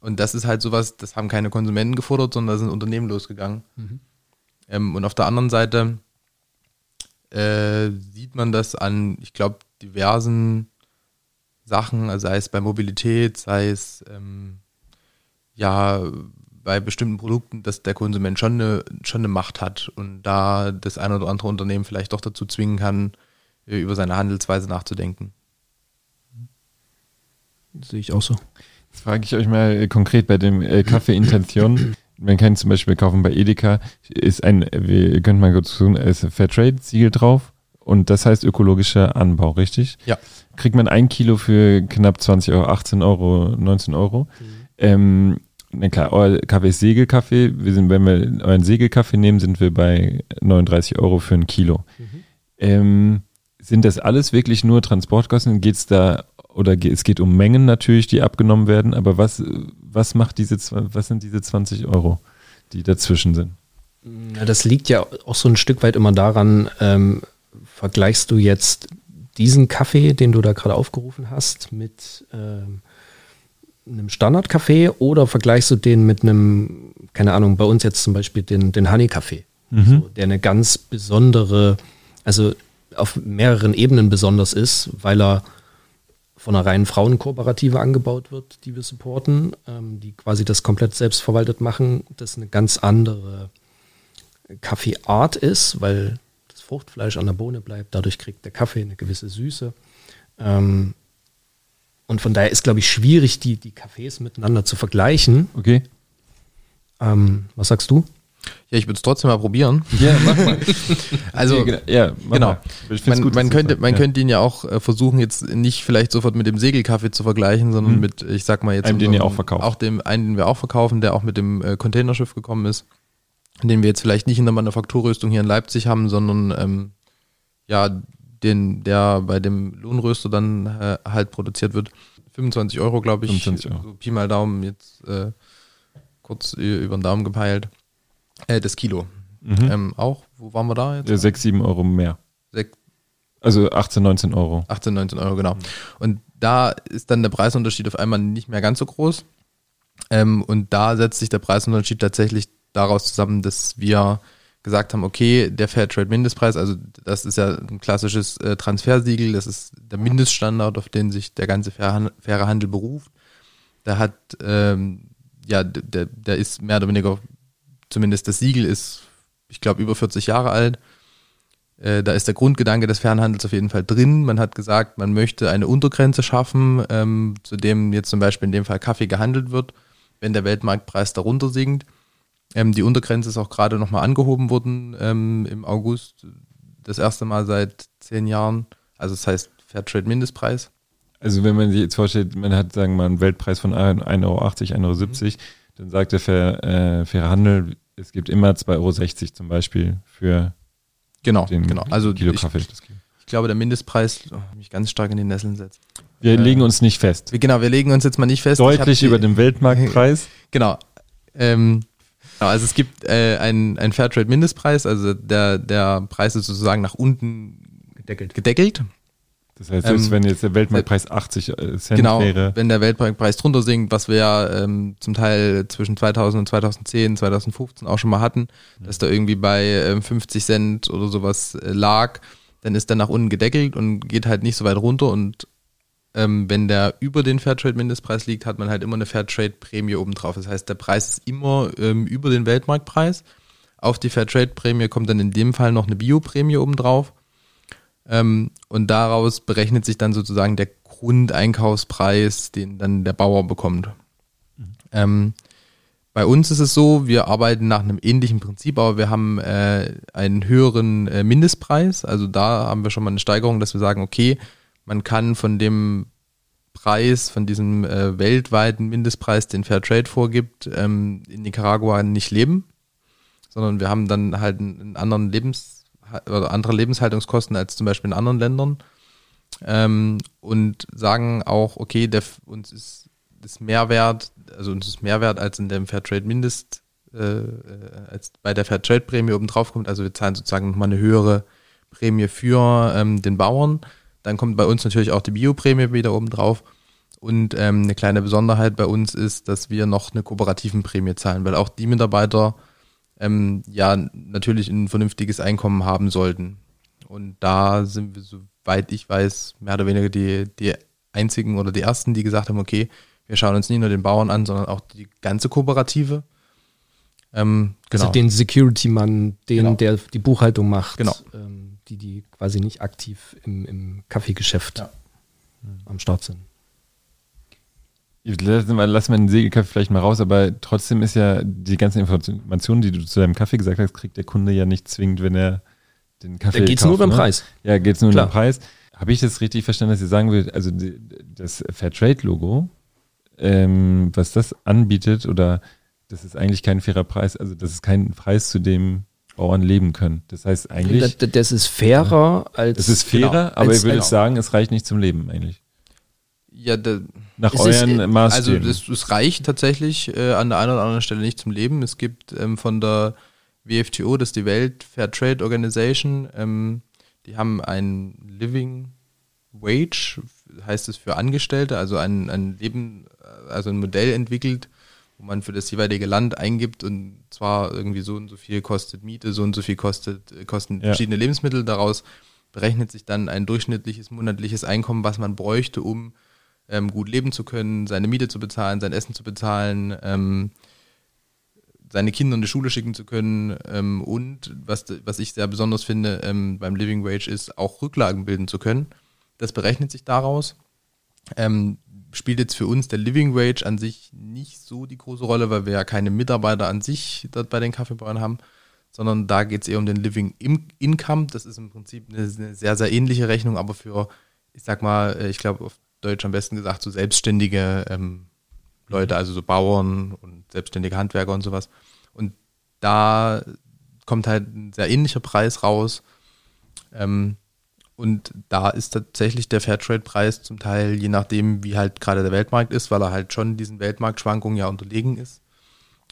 Und das ist halt sowas, das haben keine Konsumenten gefordert, sondern da sind Unternehmen losgegangen. Mhm. Ähm, und auf der anderen Seite äh, sieht man das an, ich glaube, diversen Sachen, also sei es bei Mobilität, sei es ähm, ja bei bestimmten Produkten, dass der Konsument schon eine, schon eine Macht hat und da das eine oder andere Unternehmen vielleicht doch dazu zwingen kann, äh, über seine Handelsweise nachzudenken. sehe ich auch so. Jetzt frage ich euch mal äh, konkret bei dem äh, Kaffee Intention. Man kann zum Beispiel kaufen bei Edeka, ist ein, wir können mal kurz tun, ist Fairtrade-Siegel drauf und das heißt ökologischer Anbau, richtig? Ja. Kriegt man ein Kilo für knapp 20 Euro, 18 Euro, 19 Euro. Mhm. Ähm, na klar, euer Kaffee ist Segelkaffee. Wir sind, wenn wir euren Segelkaffee nehmen, sind wir bei 39 Euro für ein Kilo. Ähm, sind das alles wirklich nur Transportkosten? Geht es da, oder es geht um Mengen natürlich, die abgenommen werden, aber was, was macht diese, was sind diese 20 Euro, die dazwischen sind? Ja, das liegt ja auch so ein Stück weit immer daran, ähm, vergleichst du jetzt diesen Kaffee, den du da gerade aufgerufen hast, mit ähm, einem Standardkaffee oder vergleichst du den mit einem, keine Ahnung, bei uns jetzt zum Beispiel den, den Honey-Kaffee, so, der eine ganz besondere, also auf mehreren Ebenen besonders ist, weil er von einer reinen Frauenkooperative angebaut wird, die wir supporten, ähm, die quasi das komplett selbstverwaltet machen, das eine ganz andere Kaffeeart ist, weil das Fruchtfleisch an der Bohne bleibt. Dadurch kriegt der Kaffee eine gewisse Süße. Ähm, und von daher ist, glaube ich, schwierig, die, die Kaffees miteinander zu vergleichen. Okay? Ähm, was sagst du? Ja, ich würde es trotzdem mal probieren. Ja, mach mal. Also, ja, mach genau. Man, gut, man, könnte, man ja. könnte ihn ja auch äh, versuchen, jetzt nicht vielleicht sofort mit dem Segelkaffee zu vergleichen, sondern Mhm. mit, ich sag mal jetzt. Einem, den ihr auch verkauft. Auch dem einen, den wir auch verkaufen, der auch mit dem äh, Containerschiff gekommen ist. Den wir jetzt vielleicht nicht in der Manufakturröstung hier in Leipzig haben, sondern ähm, ja, den, der bei dem Lohnröster dann äh, halt produziert wird. 25 Euro, glaube ich. 25 Euro. So Pi mal Daumen jetzt äh, kurz über den Daumen gepeilt. Äh, das Kilo. Mhm. Ähm, auch, wo waren wir da jetzt? Ja, 6, 7 Euro mehr. Sech- Also 18, 19 Euro. 18, 19 Euro, genau. Und da ist dann der Preisunterschied auf einmal nicht mehr ganz so groß. Ähm, und da setzt sich der Preisunterschied tatsächlich daraus zusammen, dass wir gesagt haben, okay, der Fairtrade Mindestpreis, also das ist ja ein klassisches äh, Transfersiegel, das ist der Mindeststandard, auf den sich der ganze faire, Handel beruft. Der hat, ähm, ja, der, der ist mehr oder weniger, zumindest das Siegel ist, ich glaube, über 40 Jahre alt. Äh, da ist der Grundgedanke des Fernhandels auf jeden Fall drin. Man hat gesagt, man möchte eine Untergrenze schaffen, ähm, zu dem jetzt zum Beispiel in dem Fall Kaffee gehandelt wird, wenn der Weltmarktpreis darunter sinkt. Ähm, die Untergrenze ist auch gerade nochmal angehoben worden ähm, im August, das erste Mal seit zehn Jahren. Also das heißt Fairtrade Mindestpreis. Also wenn man sich jetzt vorstellt, man hat, sagen wir mal, einen Weltpreis von 1,80 Euro, 1,70 Euro, dann sagt der fair, äh, faire Handel, es gibt immer 2,60 Euro zum Beispiel für Genau, den genau. Also Kilo ich, Kaffee. Ich glaube, der Mindestpreis oh, mich ganz stark in den Nesseln setzt. Wir äh, legen uns nicht fest. Genau, wir legen uns jetzt mal nicht fest. Deutlich die- über dem Weltmarktpreis. Genau. Ähm, genau, also es gibt äh, einen, einen Fairtrade-Mindestpreis, also der, der Preis ist sozusagen nach unten Gedeckelt. gedeckelt. Das heißt, selbst Ähm, wenn jetzt der Weltmarktpreis 80 Cent Genau, wäre, wenn der Weltmarktpreis drunter sinkt, was wir ja ähm, zum Teil zwischen 2000 und 2010, 2015 auch schon mal hatten, dass da irgendwie bei ähm, 50 Cent oder sowas äh, lag, dann ist der nach unten gedeckelt und geht halt nicht so weit runter und ähm, wenn der über den Fairtrade-Mindestpreis liegt, hat man halt immer eine Fairtrade-Prämie obendrauf. Das heißt, der Preis ist immer ähm, über den Weltmarktpreis. Auf die Fairtrade-Prämie kommt dann in dem Fall noch eine Bio-Prämie obendrauf. Ähm, und daraus berechnet sich dann sozusagen der Grundeinkaufspreis, den dann der Bauer bekommt. Ähm, bei uns ist es so, wir arbeiten nach einem ähnlichen Prinzip, aber wir haben äh, einen höheren äh, Mindestpreis. Also da haben wir schon mal eine Steigerung, dass wir sagen, okay, man kann von dem Preis, von diesem äh, weltweiten Mindestpreis, den Fairtrade vorgibt, ähm, in Nicaragua nicht leben, sondern wir haben dann halt einen, anderen Lebens oder andere Lebenshaltungskosten als zum Beispiel in anderen Ländern ähm, und sagen auch, okay, der, uns ist das Mehrwert, also uns ist Mehrwert als in dem Fairtrade Mindest, äh, äh, als bei der Fairtrade Prämie oben drauf kommt. Also wir zahlen sozusagen nochmal eine höhere Prämie für ähm, den Bauern. Dann kommt bei uns natürlich auch die Bioprämie wieder oben drauf. Und ähm, eine kleine Besonderheit bei uns ist, dass wir noch eine kooperativen Prämie zahlen, weil auch die Mitarbeiter ähm, ja natürlich ein vernünftiges Einkommen haben sollten. Und da sind wir, soweit ich weiß, mehr oder weniger die, die einzigen oder die ersten, die gesagt haben, okay, wir schauen uns nicht nur den Bauern an, sondern auch die ganze Kooperative. Ähm, genau. Also den Security-Mann, den, Genau. der die Buchhaltung macht, Genau. Die, die quasi nicht aktiv im, im Kaffeegeschäft Ja. am Start sind. lassen wir, lassen wir den Segelkaffee vielleicht mal raus, aber trotzdem ist ja die ganzen Informationen, die du zu deinem Kaffee gesagt hast, kriegt der Kunde ja nicht zwingend, wenn er den Kaffee Da geht es nur beim ne? Preis. Ja, geht es nur um Klar. den Preis. Habe ich das richtig verstanden, dass ihr sagen würdet, also die, das Fairtrade-Logo ähm, was das anbietet oder das ist eigentlich kein fairer Preis, also das ist kein Preis, zu dem Bauern leben können. Das heißt eigentlich. Das, das ist fairer ja, als. Es ist fairer, genau, aber als, ihr würdet genau. sagen, es reicht nicht zum Leben eigentlich. Ja, da, nach euren ist, Maßstäben. Also es, reicht tatsächlich äh, an der einen oder anderen Stelle nicht zum Leben. Es gibt ähm, von der WFTO, das ist die Welt Fair Trade Organization, ähm, die haben ein Living Wage, heißt es für Angestellte, also ein, ein Leben, also ein Modell entwickelt, wo man für das jeweilige Land eingibt und zwar irgendwie so und so viel kostet Miete, so und so viel kostet, äh, kosten ja. verschiedene Lebensmittel. Daraus berechnet sich dann ein durchschnittliches monatliches Einkommen, was man bräuchte, um ähm, gut leben zu können, seine Miete zu bezahlen, sein Essen zu bezahlen, ähm, seine Kinder in die Schule schicken zu können ähm, und was, was ich sehr besonders finde ähm, beim Living Wage ist, auch Rücklagen bilden zu können. Das berechnet sich daraus. Ähm, spielt jetzt für uns der Living Wage an sich nicht so die große Rolle, weil wir ja keine Mitarbeiter an sich dort bei den Kaffeebauern haben, sondern da geht es eher um den Living Income. Das ist im Prinzip eine, eine, sehr, sehr ähnliche Rechnung, aber für, ich sag mal, äh, ich glaube auf Deutsch am besten gesagt, so selbstständige ähm, Leute, also so Bauern und selbstständige Handwerker und sowas. Und da kommt halt ein sehr ähnlicher Preis raus. Ähm, und da ist tatsächlich der Fairtrade-Preis zum Teil, je nachdem, wie halt gerade der Weltmarkt ist, weil er halt schon diesen Weltmarktschwankungen ja unterlegen ist,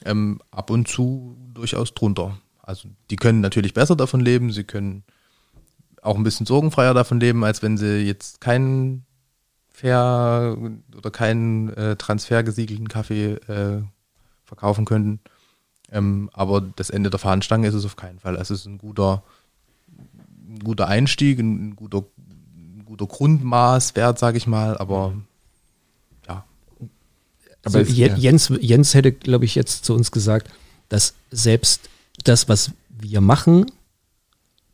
ähm, ab und zu durchaus drunter. Also die können natürlich besser davon leben, sie können auch ein bisschen sorgenfreier davon leben, als wenn sie jetzt keinen fair oder keinen äh, transfergesiegelten Kaffee äh, verkaufen könnten. Ähm, aber das Ende der Fahnenstange ist es auf keinen Fall. Es ist ein guter, ein guter Einstieg, ein guter, ein guter Grundmaßwert, sage ich mal, aber ja. Aber also Jens, Jens hätte, glaube ich, jetzt zu uns gesagt, dass selbst das, was wir machen,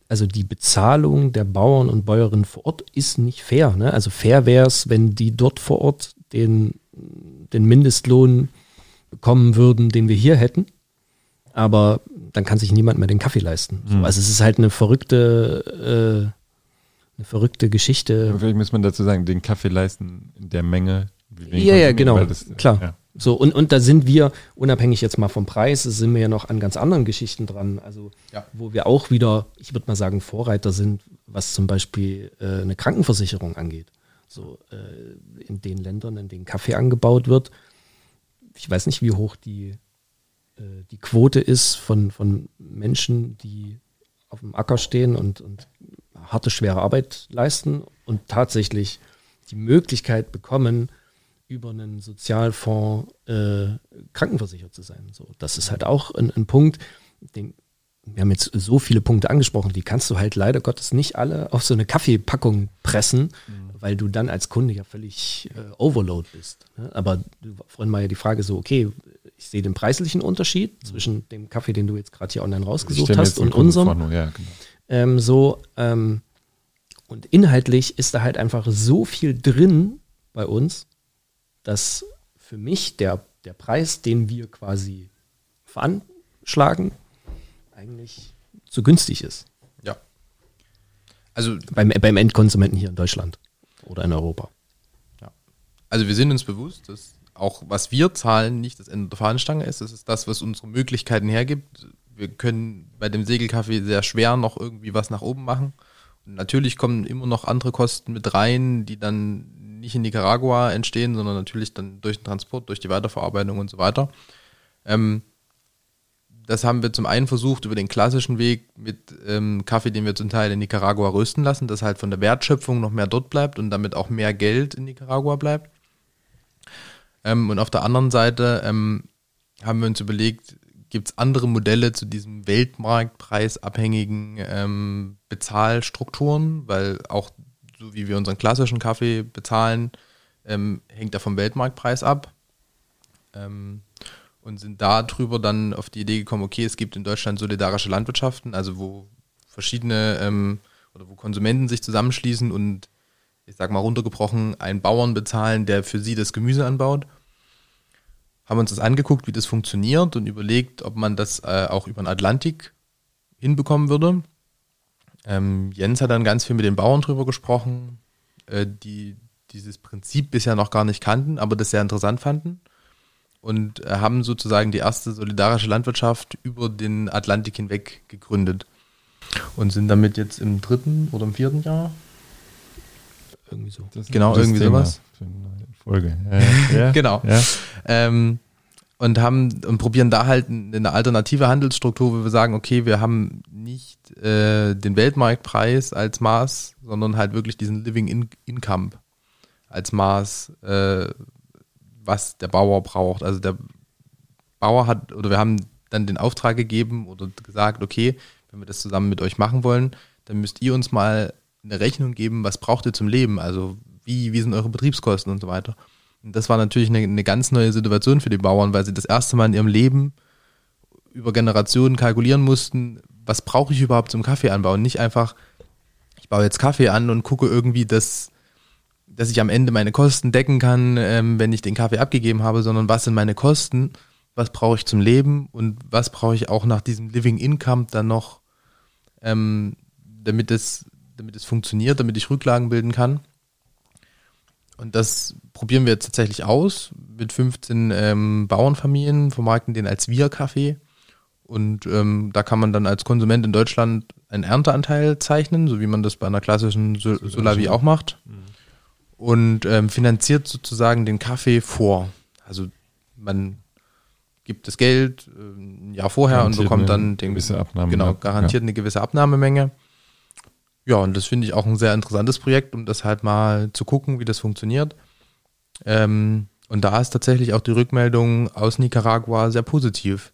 also die Bezahlung der Bauern und Bäuerinnen vor Ort ist nicht fair. Ne? Also fair wäre es, wenn die dort vor Ort den, den Mindestlohn bekommen würden, den wir hier hätten. Aber dann kann sich niemand mehr den Kaffee leisten. Mhm. also es ist halt eine verrückte, äh, eine verrückte Geschichte. Vielleicht muss man dazu sagen, den Kaffee leisten in der Menge. Ja, ja, genau. Das, Klar. Ja. So, und, und da sind wir, unabhängig jetzt mal vom Preis, sind wir ja noch an ganz anderen Geschichten dran. Also, ja. wo wir auch wieder, ich würde mal sagen, Vorreiter sind, was zum Beispiel äh, eine Krankenversicherung angeht. So, äh, in den Ländern, in denen Kaffee angebaut wird. Ich weiß nicht, wie hoch die, äh, die Quote ist von, von Menschen, die auf dem Acker stehen und, und harte, schwere Arbeit leisten und tatsächlich die Möglichkeit bekommen, über einen Sozialfonds äh, krankenversichert zu sein. So, das ist halt auch ein, ein Punkt, den wir haben jetzt so viele Punkte angesprochen, die kannst du halt leider Gottes nicht alle auf so eine Kaffeepackung pressen, mhm. weil du dann als Kunde ja völlig äh, overload bist. Ne? Aber du, vorhin mal ja die Frage so, okay, ich sehe den preislichen Unterschied mhm. zwischen dem Kaffee, den du jetzt gerade hier online rausgesucht hast und unserem. Ja, genau. ähm, so, ähm, und inhaltlich ist da halt einfach so viel drin bei uns, dass für mich der, der Preis, den wir quasi veranschlagen, eigentlich zu günstig ist. Ja. Also beim, beim Endkonsumenten hier in Deutschland oder in Europa. Ja. Also wir sind uns bewusst, dass auch was wir zahlen nicht das Ende der Fahnenstange ist. Das ist das, was unsere Möglichkeiten hergibt. Wir können bei dem Segelkaffee sehr schwer noch irgendwie was nach oben machen. Und natürlich kommen immer noch andere Kosten mit rein, die dann nicht in Nicaragua entstehen, sondern natürlich dann durch den Transport, durch die Weiterverarbeitung und so weiter. Ähm, das haben wir zum einen versucht über den klassischen Weg mit ähm, Kaffee, den wir zum Teil in Nicaragua rösten lassen, dass halt von der Wertschöpfung noch mehr dort bleibt und damit auch mehr Geld in Nicaragua bleibt. Ähm, und auf der anderen Seite ähm, haben wir uns überlegt, gibt es andere Modelle zu diesem Weltmarktpreisabhängigen ähm, Bezahlstrukturen, weil auch so wie wir unseren klassischen Kaffee bezahlen, ähm, hängt er vom Weltmarktpreis ab. Ähm, und sind darüber dann auf die Idee gekommen, okay, es gibt in Deutschland solidarische Landwirtschaften, also wo verschiedene ähm, oder wo Konsumenten sich zusammenschließen und ich sag mal runtergebrochen einen Bauern bezahlen, der für sie das Gemüse anbaut. Haben uns das angeguckt, wie das funktioniert und überlegt, ob man das äh, auch über den Atlantik hinbekommen würde. Ähm, Jens hat dann ganz viel mit den Bauern drüber gesprochen. Äh, die, dieses Prinzip bisher noch gar nicht kannten, aber das sehr interessant fanden und äh, haben sozusagen die erste solidarische Landwirtschaft über den Atlantik hinweg gegründet und sind damit jetzt im dritten oder im vierten Jahr. Irgendwie so. genau, irgendwie Thema sowas. Folge. Ja, ja, genau. Ja. Ähm, und haben und probieren da halt eine alternative Handelsstruktur, wo wir sagen, okay, wir haben nicht äh, den Weltmarktpreis als Maß, sondern halt wirklich diesen Living in Income als Maß, äh, was der Bauer braucht. Also der Bauer hat, oder wir haben dann den Auftrag gegeben oder gesagt, okay, wenn wir das zusammen mit euch machen wollen, dann müsst ihr uns mal eine Rechnung geben, was braucht ihr zum Leben? Also wie, wie sind eure Betriebskosten und so weiter. Und das war natürlich eine, eine ganz neue Situation für die Bauern, weil sie das erste Mal in ihrem Leben über Generationen kalkulieren mussten, was brauche ich überhaupt zum Kaffee anbauen? Nicht einfach, ich baue jetzt Kaffee an und gucke irgendwie, dass, dass ich am Ende meine Kosten decken kann, ähm, wenn ich den Kaffee abgegeben habe, sondern was sind meine Kosten, was brauche ich zum Leben und was brauche ich auch nach diesem Living Income dann noch, ähm, damit es, damit es funktioniert, damit ich Rücklagen bilden kann. Und das probieren wir jetzt tatsächlich aus mit 15 ähm, Bauernfamilien, vermarkten den als Wir-Kaffee. Und ähm, da kann man dann als Konsument in Deutschland einen Ernteanteil zeichnen, so wie man das bei einer klassischen Sol Solavi auch macht. Mhm. Und ähm, finanziert sozusagen den Kaffee vor. Also man gibt das Geld äh, ein Jahr vorher garantiert und bekommt dann den gewisse Abnahme, genau garantiert ja. eine gewisse Abnahmemenge. Ja, und das finde ich auch ein sehr interessantes Projekt, um das halt mal zu gucken, wie das funktioniert. Ähm, und da ist tatsächlich auch die Rückmeldung aus Nicaragua sehr positiv.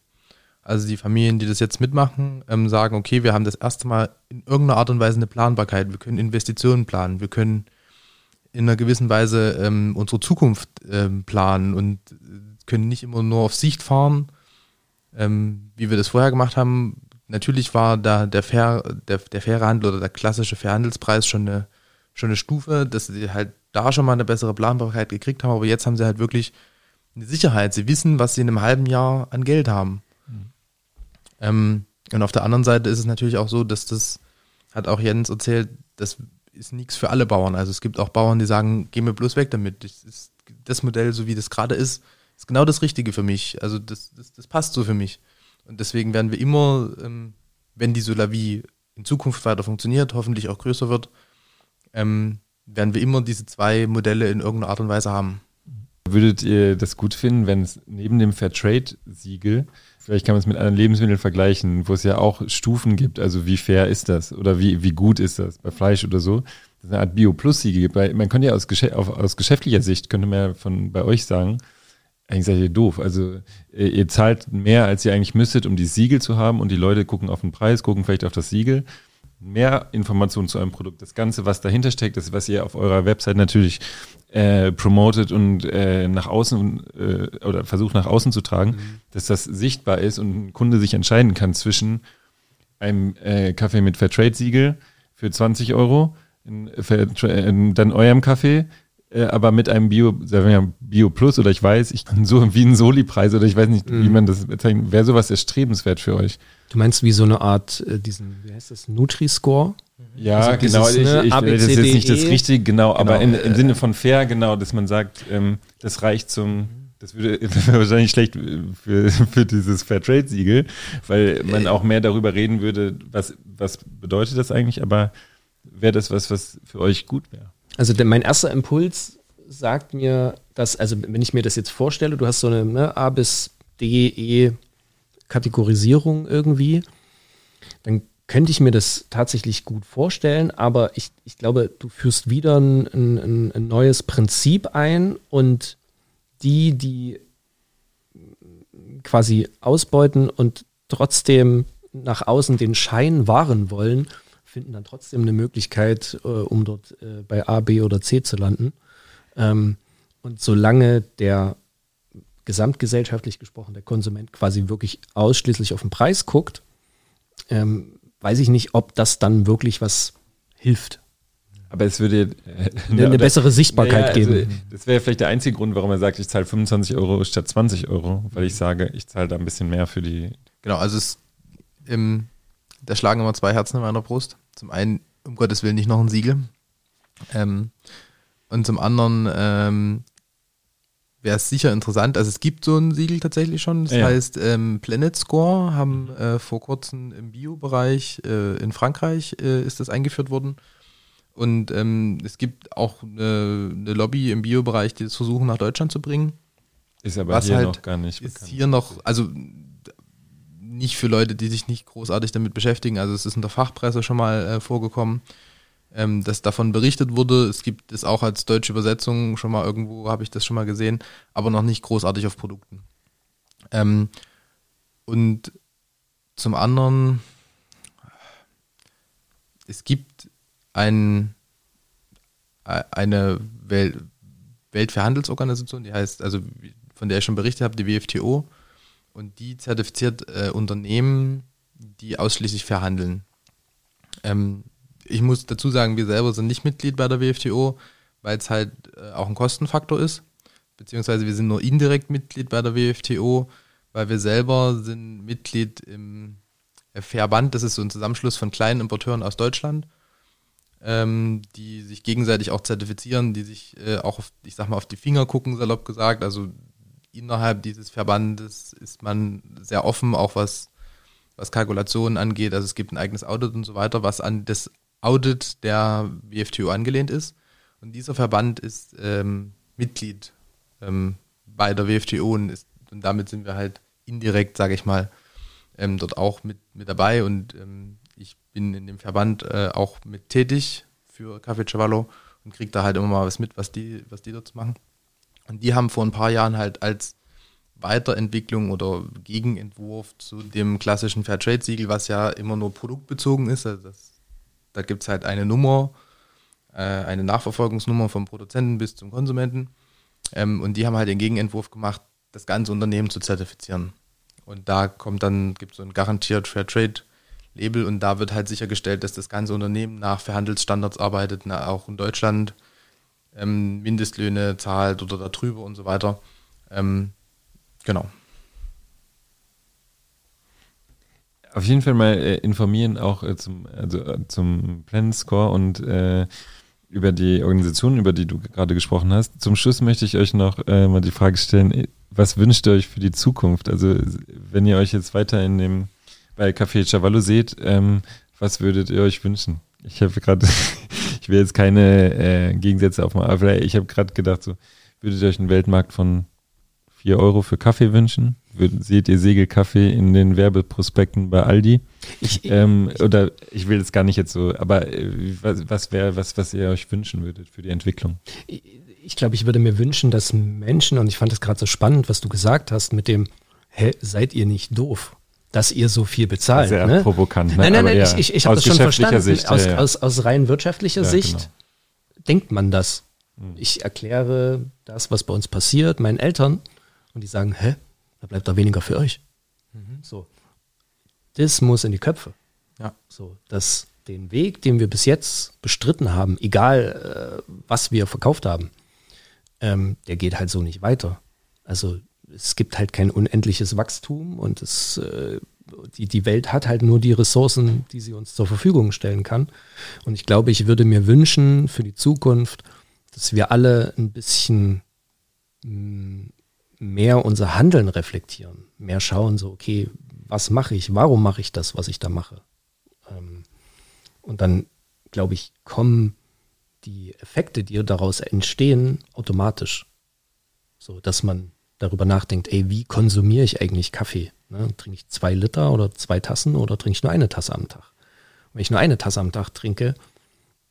Also die Familien, die das jetzt mitmachen, ähm, sagen, okay, wir haben das erste Mal in irgendeiner Art und Weise eine Planbarkeit. Wir können Investitionen planen. Wir können in einer gewissen Weise ähm, unsere Zukunft ähm, planen und können nicht immer nur auf Sicht fahren, ähm, wie wir das vorher gemacht haben, natürlich war da der, fair, der, der faire Handel oder der klassische Fairhandelspreis schon eine, schon eine Stufe, dass sie halt da schon mal eine bessere Planbarkeit gekriegt haben, aber jetzt haben sie halt wirklich eine Sicherheit. Sie wissen, was sie in einem halben Jahr an Geld haben. Mhm. Ähm, und auf der anderen Seite ist es natürlich auch so, dass das, hat auch Jens erzählt, das ist nichts für alle Bauern. Also es gibt auch Bauern, die sagen, geh mir bloß weg damit. Das, ist, das Modell, so wie das gerade ist, ist genau das Richtige für mich. Also das, das, das passt so für mich. Und deswegen werden wir immer, ähm, wenn die Solavie in Zukunft weiter funktioniert, hoffentlich auch größer wird, ähm, werden wir immer diese zwei Modelle in irgendeiner Art und Weise haben. Würdet ihr das gut finden, wenn es neben dem Fairtrade-Siegel, vielleicht kann man es mit anderen Lebensmitteln vergleichen, wo es ja auch Stufen gibt, also wie fair ist das oder wie, wie gut ist das bei Fleisch oder so, dass es eine Art Bio-Plus-Siegel gibt. Weil man könnte ja aus, aus geschäftlicher Sicht, könnte man ja von bei euch sagen, eigentlich seid ihr doof. Also äh, ihr zahlt mehr, als ihr eigentlich müsstet, um die Siegel zu haben und die Leute gucken auf den Preis, gucken vielleicht auf das Siegel. Mehr Informationen zu eurem Produkt. Das Ganze, was dahinter steckt, das, was ihr auf eurer Website natürlich äh, promotet und äh, nach außen äh, oder versucht nach außen zu tragen, mhm. dass das sichtbar ist und ein Kunde sich entscheiden kann zwischen einem äh, Kaffee mit Fairtrade-Siegel für 20 Euro, in, in, dann eurem Kaffee äh, aber mit einem Bio, sagen wir Bio Plus oder ich weiß, ich kann so wie ein Soli-Preis oder ich weiß nicht, mhm. wie man das bezeichnet, wäre sowas erstrebenswert für euch. Du meinst wie so eine Art, äh, diesen, wie heißt das, Nutri-Score? Ja, also genau, dieses, ne, ich, ich das ist jetzt nicht das Richtige, genau, genau. aber in, im Sinne von fair, genau, dass man sagt, ähm, das reicht zum, das würde wäre wahrscheinlich schlecht für, für dieses Fairtrade-Siegel, weil man äh. auch mehr darüber reden würde, was, was bedeutet das eigentlich, aber wäre das was, was für euch gut wäre? Also der, mein erster Impuls sagt mir, dass, also wenn ich mir das jetzt vorstelle, du hast so eine ne, A bis D, E Kategorisierung irgendwie, dann könnte ich mir das tatsächlich gut vorstellen, aber ich, ich glaube, du führst wieder ein, ein, ein neues Prinzip ein und die, die quasi ausbeuten und trotzdem nach außen den Schein wahren wollen, finden dann trotzdem eine Möglichkeit, äh, um dort äh, bei A, B oder C zu landen. Ähm, und solange der gesamtgesellschaftlich gesprochen, der Konsument quasi wirklich ausschließlich auf den Preis guckt, ähm, weiß ich nicht, ob das dann wirklich was hilft. Aber es würde äh, eine, eine, bessere Sichtbarkeit ja, also geben. das wäre vielleicht der einzige Grund, warum er sagt, ich zahle 25 Euro statt 20 Euro, weil ich sage, ich zahle da ein bisschen mehr für die. Genau, also es, im, da schlagen immer zwei Herzen in meiner Brust. Zum einen, um Gottes Willen, nicht noch ein Siegel. Ähm, Und zum anderen ähm, wäre es sicher interessant, also es gibt so ein Siegel tatsächlich schon, das Ja. heißt ähm, Planet Score, haben äh, vor kurzem im Bio-Bereich äh, in Frankreich äh, ist das eingeführt worden. Und ähm, es gibt auch eine, eine Lobby im Bio-Bereich, die das versuchen nach Deutschland zu bringen. Ist aber Was hier halt noch gar nicht Ist bekannt. hier noch, also nicht für Leute, die sich nicht großartig damit beschäftigen. Also es ist in der Fachpresse schon mal äh, vorgekommen, ähm, dass davon berichtet wurde. Es gibt es auch als deutsche Übersetzung schon mal irgendwo, habe ich das schon mal gesehen, aber noch nicht großartig auf Produkten. Ähm, und zum anderen, es gibt ein, äh, eine Wel Weltverhandelsorganisation, die heißt, also von der ich schon berichtet habe, die WFTO, und die zertifiziert äh, Unternehmen, die ausschließlich verhandeln. Ähm, ich muss dazu sagen, wir selber sind nicht Mitglied bei der WFTO, weil es halt äh, auch ein Kostenfaktor ist, beziehungsweise wir sind nur indirekt Mitglied bei der WFTO, weil wir selber sind Mitglied im äh, Verband, das ist so ein Zusammenschluss von kleinen Importeuren aus Deutschland, ähm, die sich gegenseitig auch zertifizieren, die sich äh, auch, auf, ich sag mal, auf die Finger gucken, salopp gesagt. Also innerhalb dieses Verbandes ist man sehr offen, auch was, was Kalkulationen angeht. Also es gibt ein eigenes Audit und so weiter, was an das Audit der WFTO angelehnt ist. Und dieser Verband ist ähm, Mitglied ähm, bei der WFTO und, ist, und damit sind wir halt indirekt, sage ich mal, ähm, dort auch mit, mit dabei. Und ähm, ich bin in dem Verband äh, auch mit tätig für Café Cavallo und kriege da halt immer mal was mit, was die, was die dort machen. Und die haben vor ein paar Jahren halt als Weiterentwicklung oder Gegenentwurf zu dem klassischen Fairtrade-Siegel, was ja immer nur produktbezogen ist, also das, da gibt es halt eine Nummer, äh, eine Nachverfolgungsnummer vom Produzenten bis zum Konsumenten. Ähm, und die haben halt den Gegenentwurf gemacht, das ganze Unternehmen zu zertifizieren. Und da kommt dann, gibt es so ein garantiert Fairtrade-Label und da wird halt sichergestellt, dass das ganze Unternehmen nach Verhandelsstandards arbeitet, na, auch in Deutschland ähm, Mindestlöhne zahlt oder darüber und so weiter. Ähm, genau. Auf jeden Fall mal äh, informieren auch äh, zum, also, äh, zum Plan Score und äh, über die Organisation, über die du gerade gesprochen hast. Zum Schluss möchte ich euch noch äh, mal die Frage stellen, äh, was wünscht ihr euch für die Zukunft? Also wenn ihr euch jetzt weiter in dem bei Café Chavallo seht, ähm, was würdet ihr euch wünschen? Ich habe gerade, ich will jetzt keine äh, Gegensätze aufmachen, aber ich habe gerade gedacht, so, würdet ihr euch einen Weltmarkt von 4 Euro für Kaffee wünschen? Würd, seht ihr Segelkaffee in den Werbeprospekten bei Aldi? Ich, Ähm, oder ich will jetzt gar nicht jetzt so, aber äh, was, was wäre was, was ihr euch wünschen würdet für die Entwicklung? ich glaube, ich würde mir wünschen, dass Menschen, und ich fand es gerade so spannend, was du gesagt hast, mit dem, hä, seid ihr nicht doof, dass ihr so viel bezahlt? Sehr ne? provokant. Ne? Nein, nein, nein, ja, ich, ich, ich habe das schon verstanden. Sicht, aus, ja. Aus, aus rein wirtschaftlicher Ja, Sicht genau. denkt man das. Ich erkläre das, was bei uns passiert, meinen Eltern, und die sagen, hä, da bleibt doch weniger für euch. So. Das muss in die Köpfe. Ja. So, dass den Weg, den wir bis jetzt bestritten haben, egal äh, was wir verkauft haben, ähm, der geht halt so nicht weiter. Also es gibt halt kein unendliches Wachstum und es, äh, die, die Welt hat halt nur die Ressourcen, die sie uns zur Verfügung stellen kann. Und ich glaube, ich würde mir wünschen für die Zukunft, dass wir alle ein bisschen mh, mehr unser Handeln reflektieren, mehr schauen, so, okay, was mache ich, warum mache ich das, was ich da mache. Ähm, und dann, glaube ich, kommen die Effekte, die daraus entstehen, automatisch. So, dass man darüber nachdenkt, ey, wie konsumiere ich eigentlich Kaffee? Ne? Trinke ich zwei Liter oder zwei Tassen oder trinke ich nur eine Tasse am Tag? Wenn ich nur eine Tasse am Tag trinke,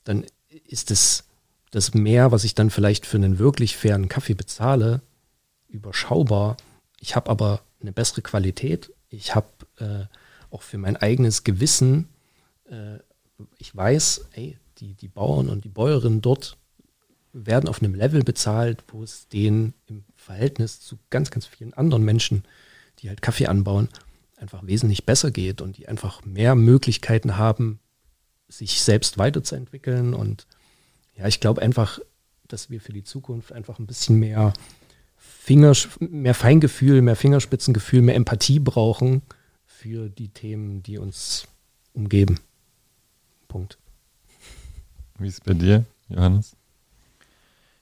dann ist es das Mehr, was ich dann vielleicht für einen wirklich fairen Kaffee bezahle, überschaubar. Ich habe aber eine bessere Qualität. Ich habe äh, auch für mein eigenes Gewissen, äh, ich weiß, ey, die, die Bauern und die Bäuerinnen dort werden auf einem Level bezahlt, wo es denen im Verhältnis zu ganz, ganz vielen anderen Menschen, die halt Kaffee anbauen, einfach wesentlich besser geht und die einfach mehr Möglichkeiten haben, sich selbst weiterzuentwickeln. Und ja, ich glaube einfach, dass wir für die Zukunft einfach ein bisschen mehr Fingers, mehr Feingefühl, mehr Fingerspitzengefühl, mehr Empathie brauchen für die Themen, die uns umgeben. Punkt. Wie ist es bei dir, Johannes?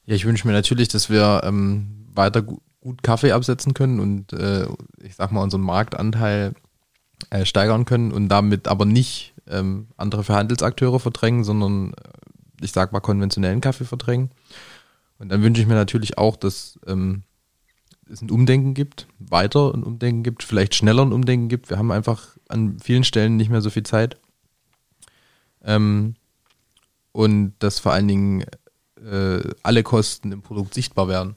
Ja, ich wünsche mir natürlich, dass wir ähm, weiter gu gut Kaffee absetzen können und äh, ich sag mal unseren Marktanteil äh, steigern können und damit aber nicht ähm, andere Verhandelsakteure verdrängen, sondern äh, ich sag mal konventionellen Kaffee verdrängen. Und dann wünsche ich mir natürlich auch, dass ähm, es ein Umdenken gibt, weiter ein Umdenken gibt, vielleicht schneller ein Umdenken gibt. Wir haben einfach an vielen Stellen nicht mehr so viel Zeit. Ähm, und dass vor allen Dingen äh, alle Kosten im Produkt sichtbar werden.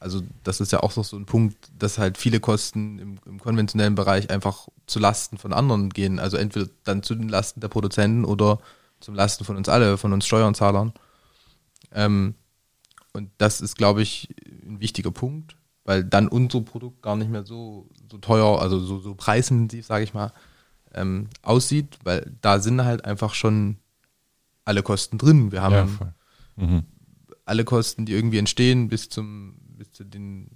Also das ist ja auch noch so ein Punkt, dass halt viele Kosten im, im konventionellen Bereich einfach zu Lasten von anderen gehen. Also entweder dann zu den Lasten der Produzenten oder zum Lasten von uns alle, von uns Steuerzahlern. Ähm, und das ist, glaube ich, ein wichtiger Punkt, weil dann unser Produkt gar nicht mehr so, so teuer, also so, so preisintensiv, sage ich mal, ähm, aussieht, weil da sind halt einfach schon alle Kosten drin. Wir haben ja, mhm. Alle Kosten, die irgendwie entstehen, bis zum, bis zu den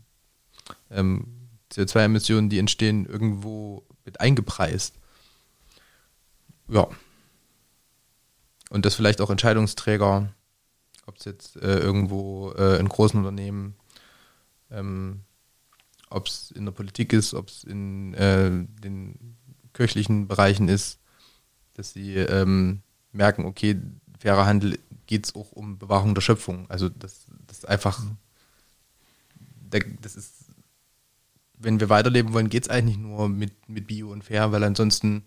ähm, CO2-Emissionen, die entstehen, irgendwo mit eingepreist. Ja. Und das vielleicht auch Entscheidungsträger, ob es jetzt äh, irgendwo äh, in großen Unternehmen, ähm, ob es in der Politik ist, ob es in äh, den kirchlichen Bereichen ist, dass sie ähm, merken, okay, fairer Handel geht es auch um Bewahrung der Schöpfung. Also das, das ist einfach, mhm. das ist, wenn wir weiterleben wollen, geht es eigentlich nur mit, mit Bio und Fair, weil ansonsten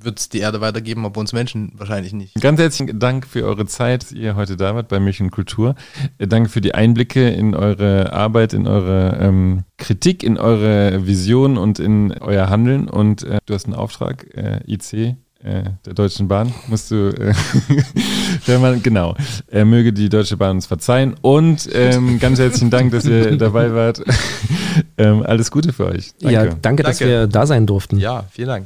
wird es die Erde weitergeben, aber uns Menschen wahrscheinlich nicht. Ganz herzlichen Dank für eure Zeit, dass ihr heute da wart bei und Kultur. Äh, danke für die Einblicke in eure Arbeit, in eure ähm, Kritik, in eure Vision und in euer Handeln. Und äh, du hast einen Auftrag, äh, IC, äh, der Deutschen Bahn, musst du, äh, wenn man, genau, äh, möge die Deutsche Bahn uns verzeihen und ähm, ganz herzlichen Dank, dass ihr dabei wart. ähm, alles Gute für euch. Danke. Ja, danke, danke, dass wir da sein durften. Ja, vielen Dank.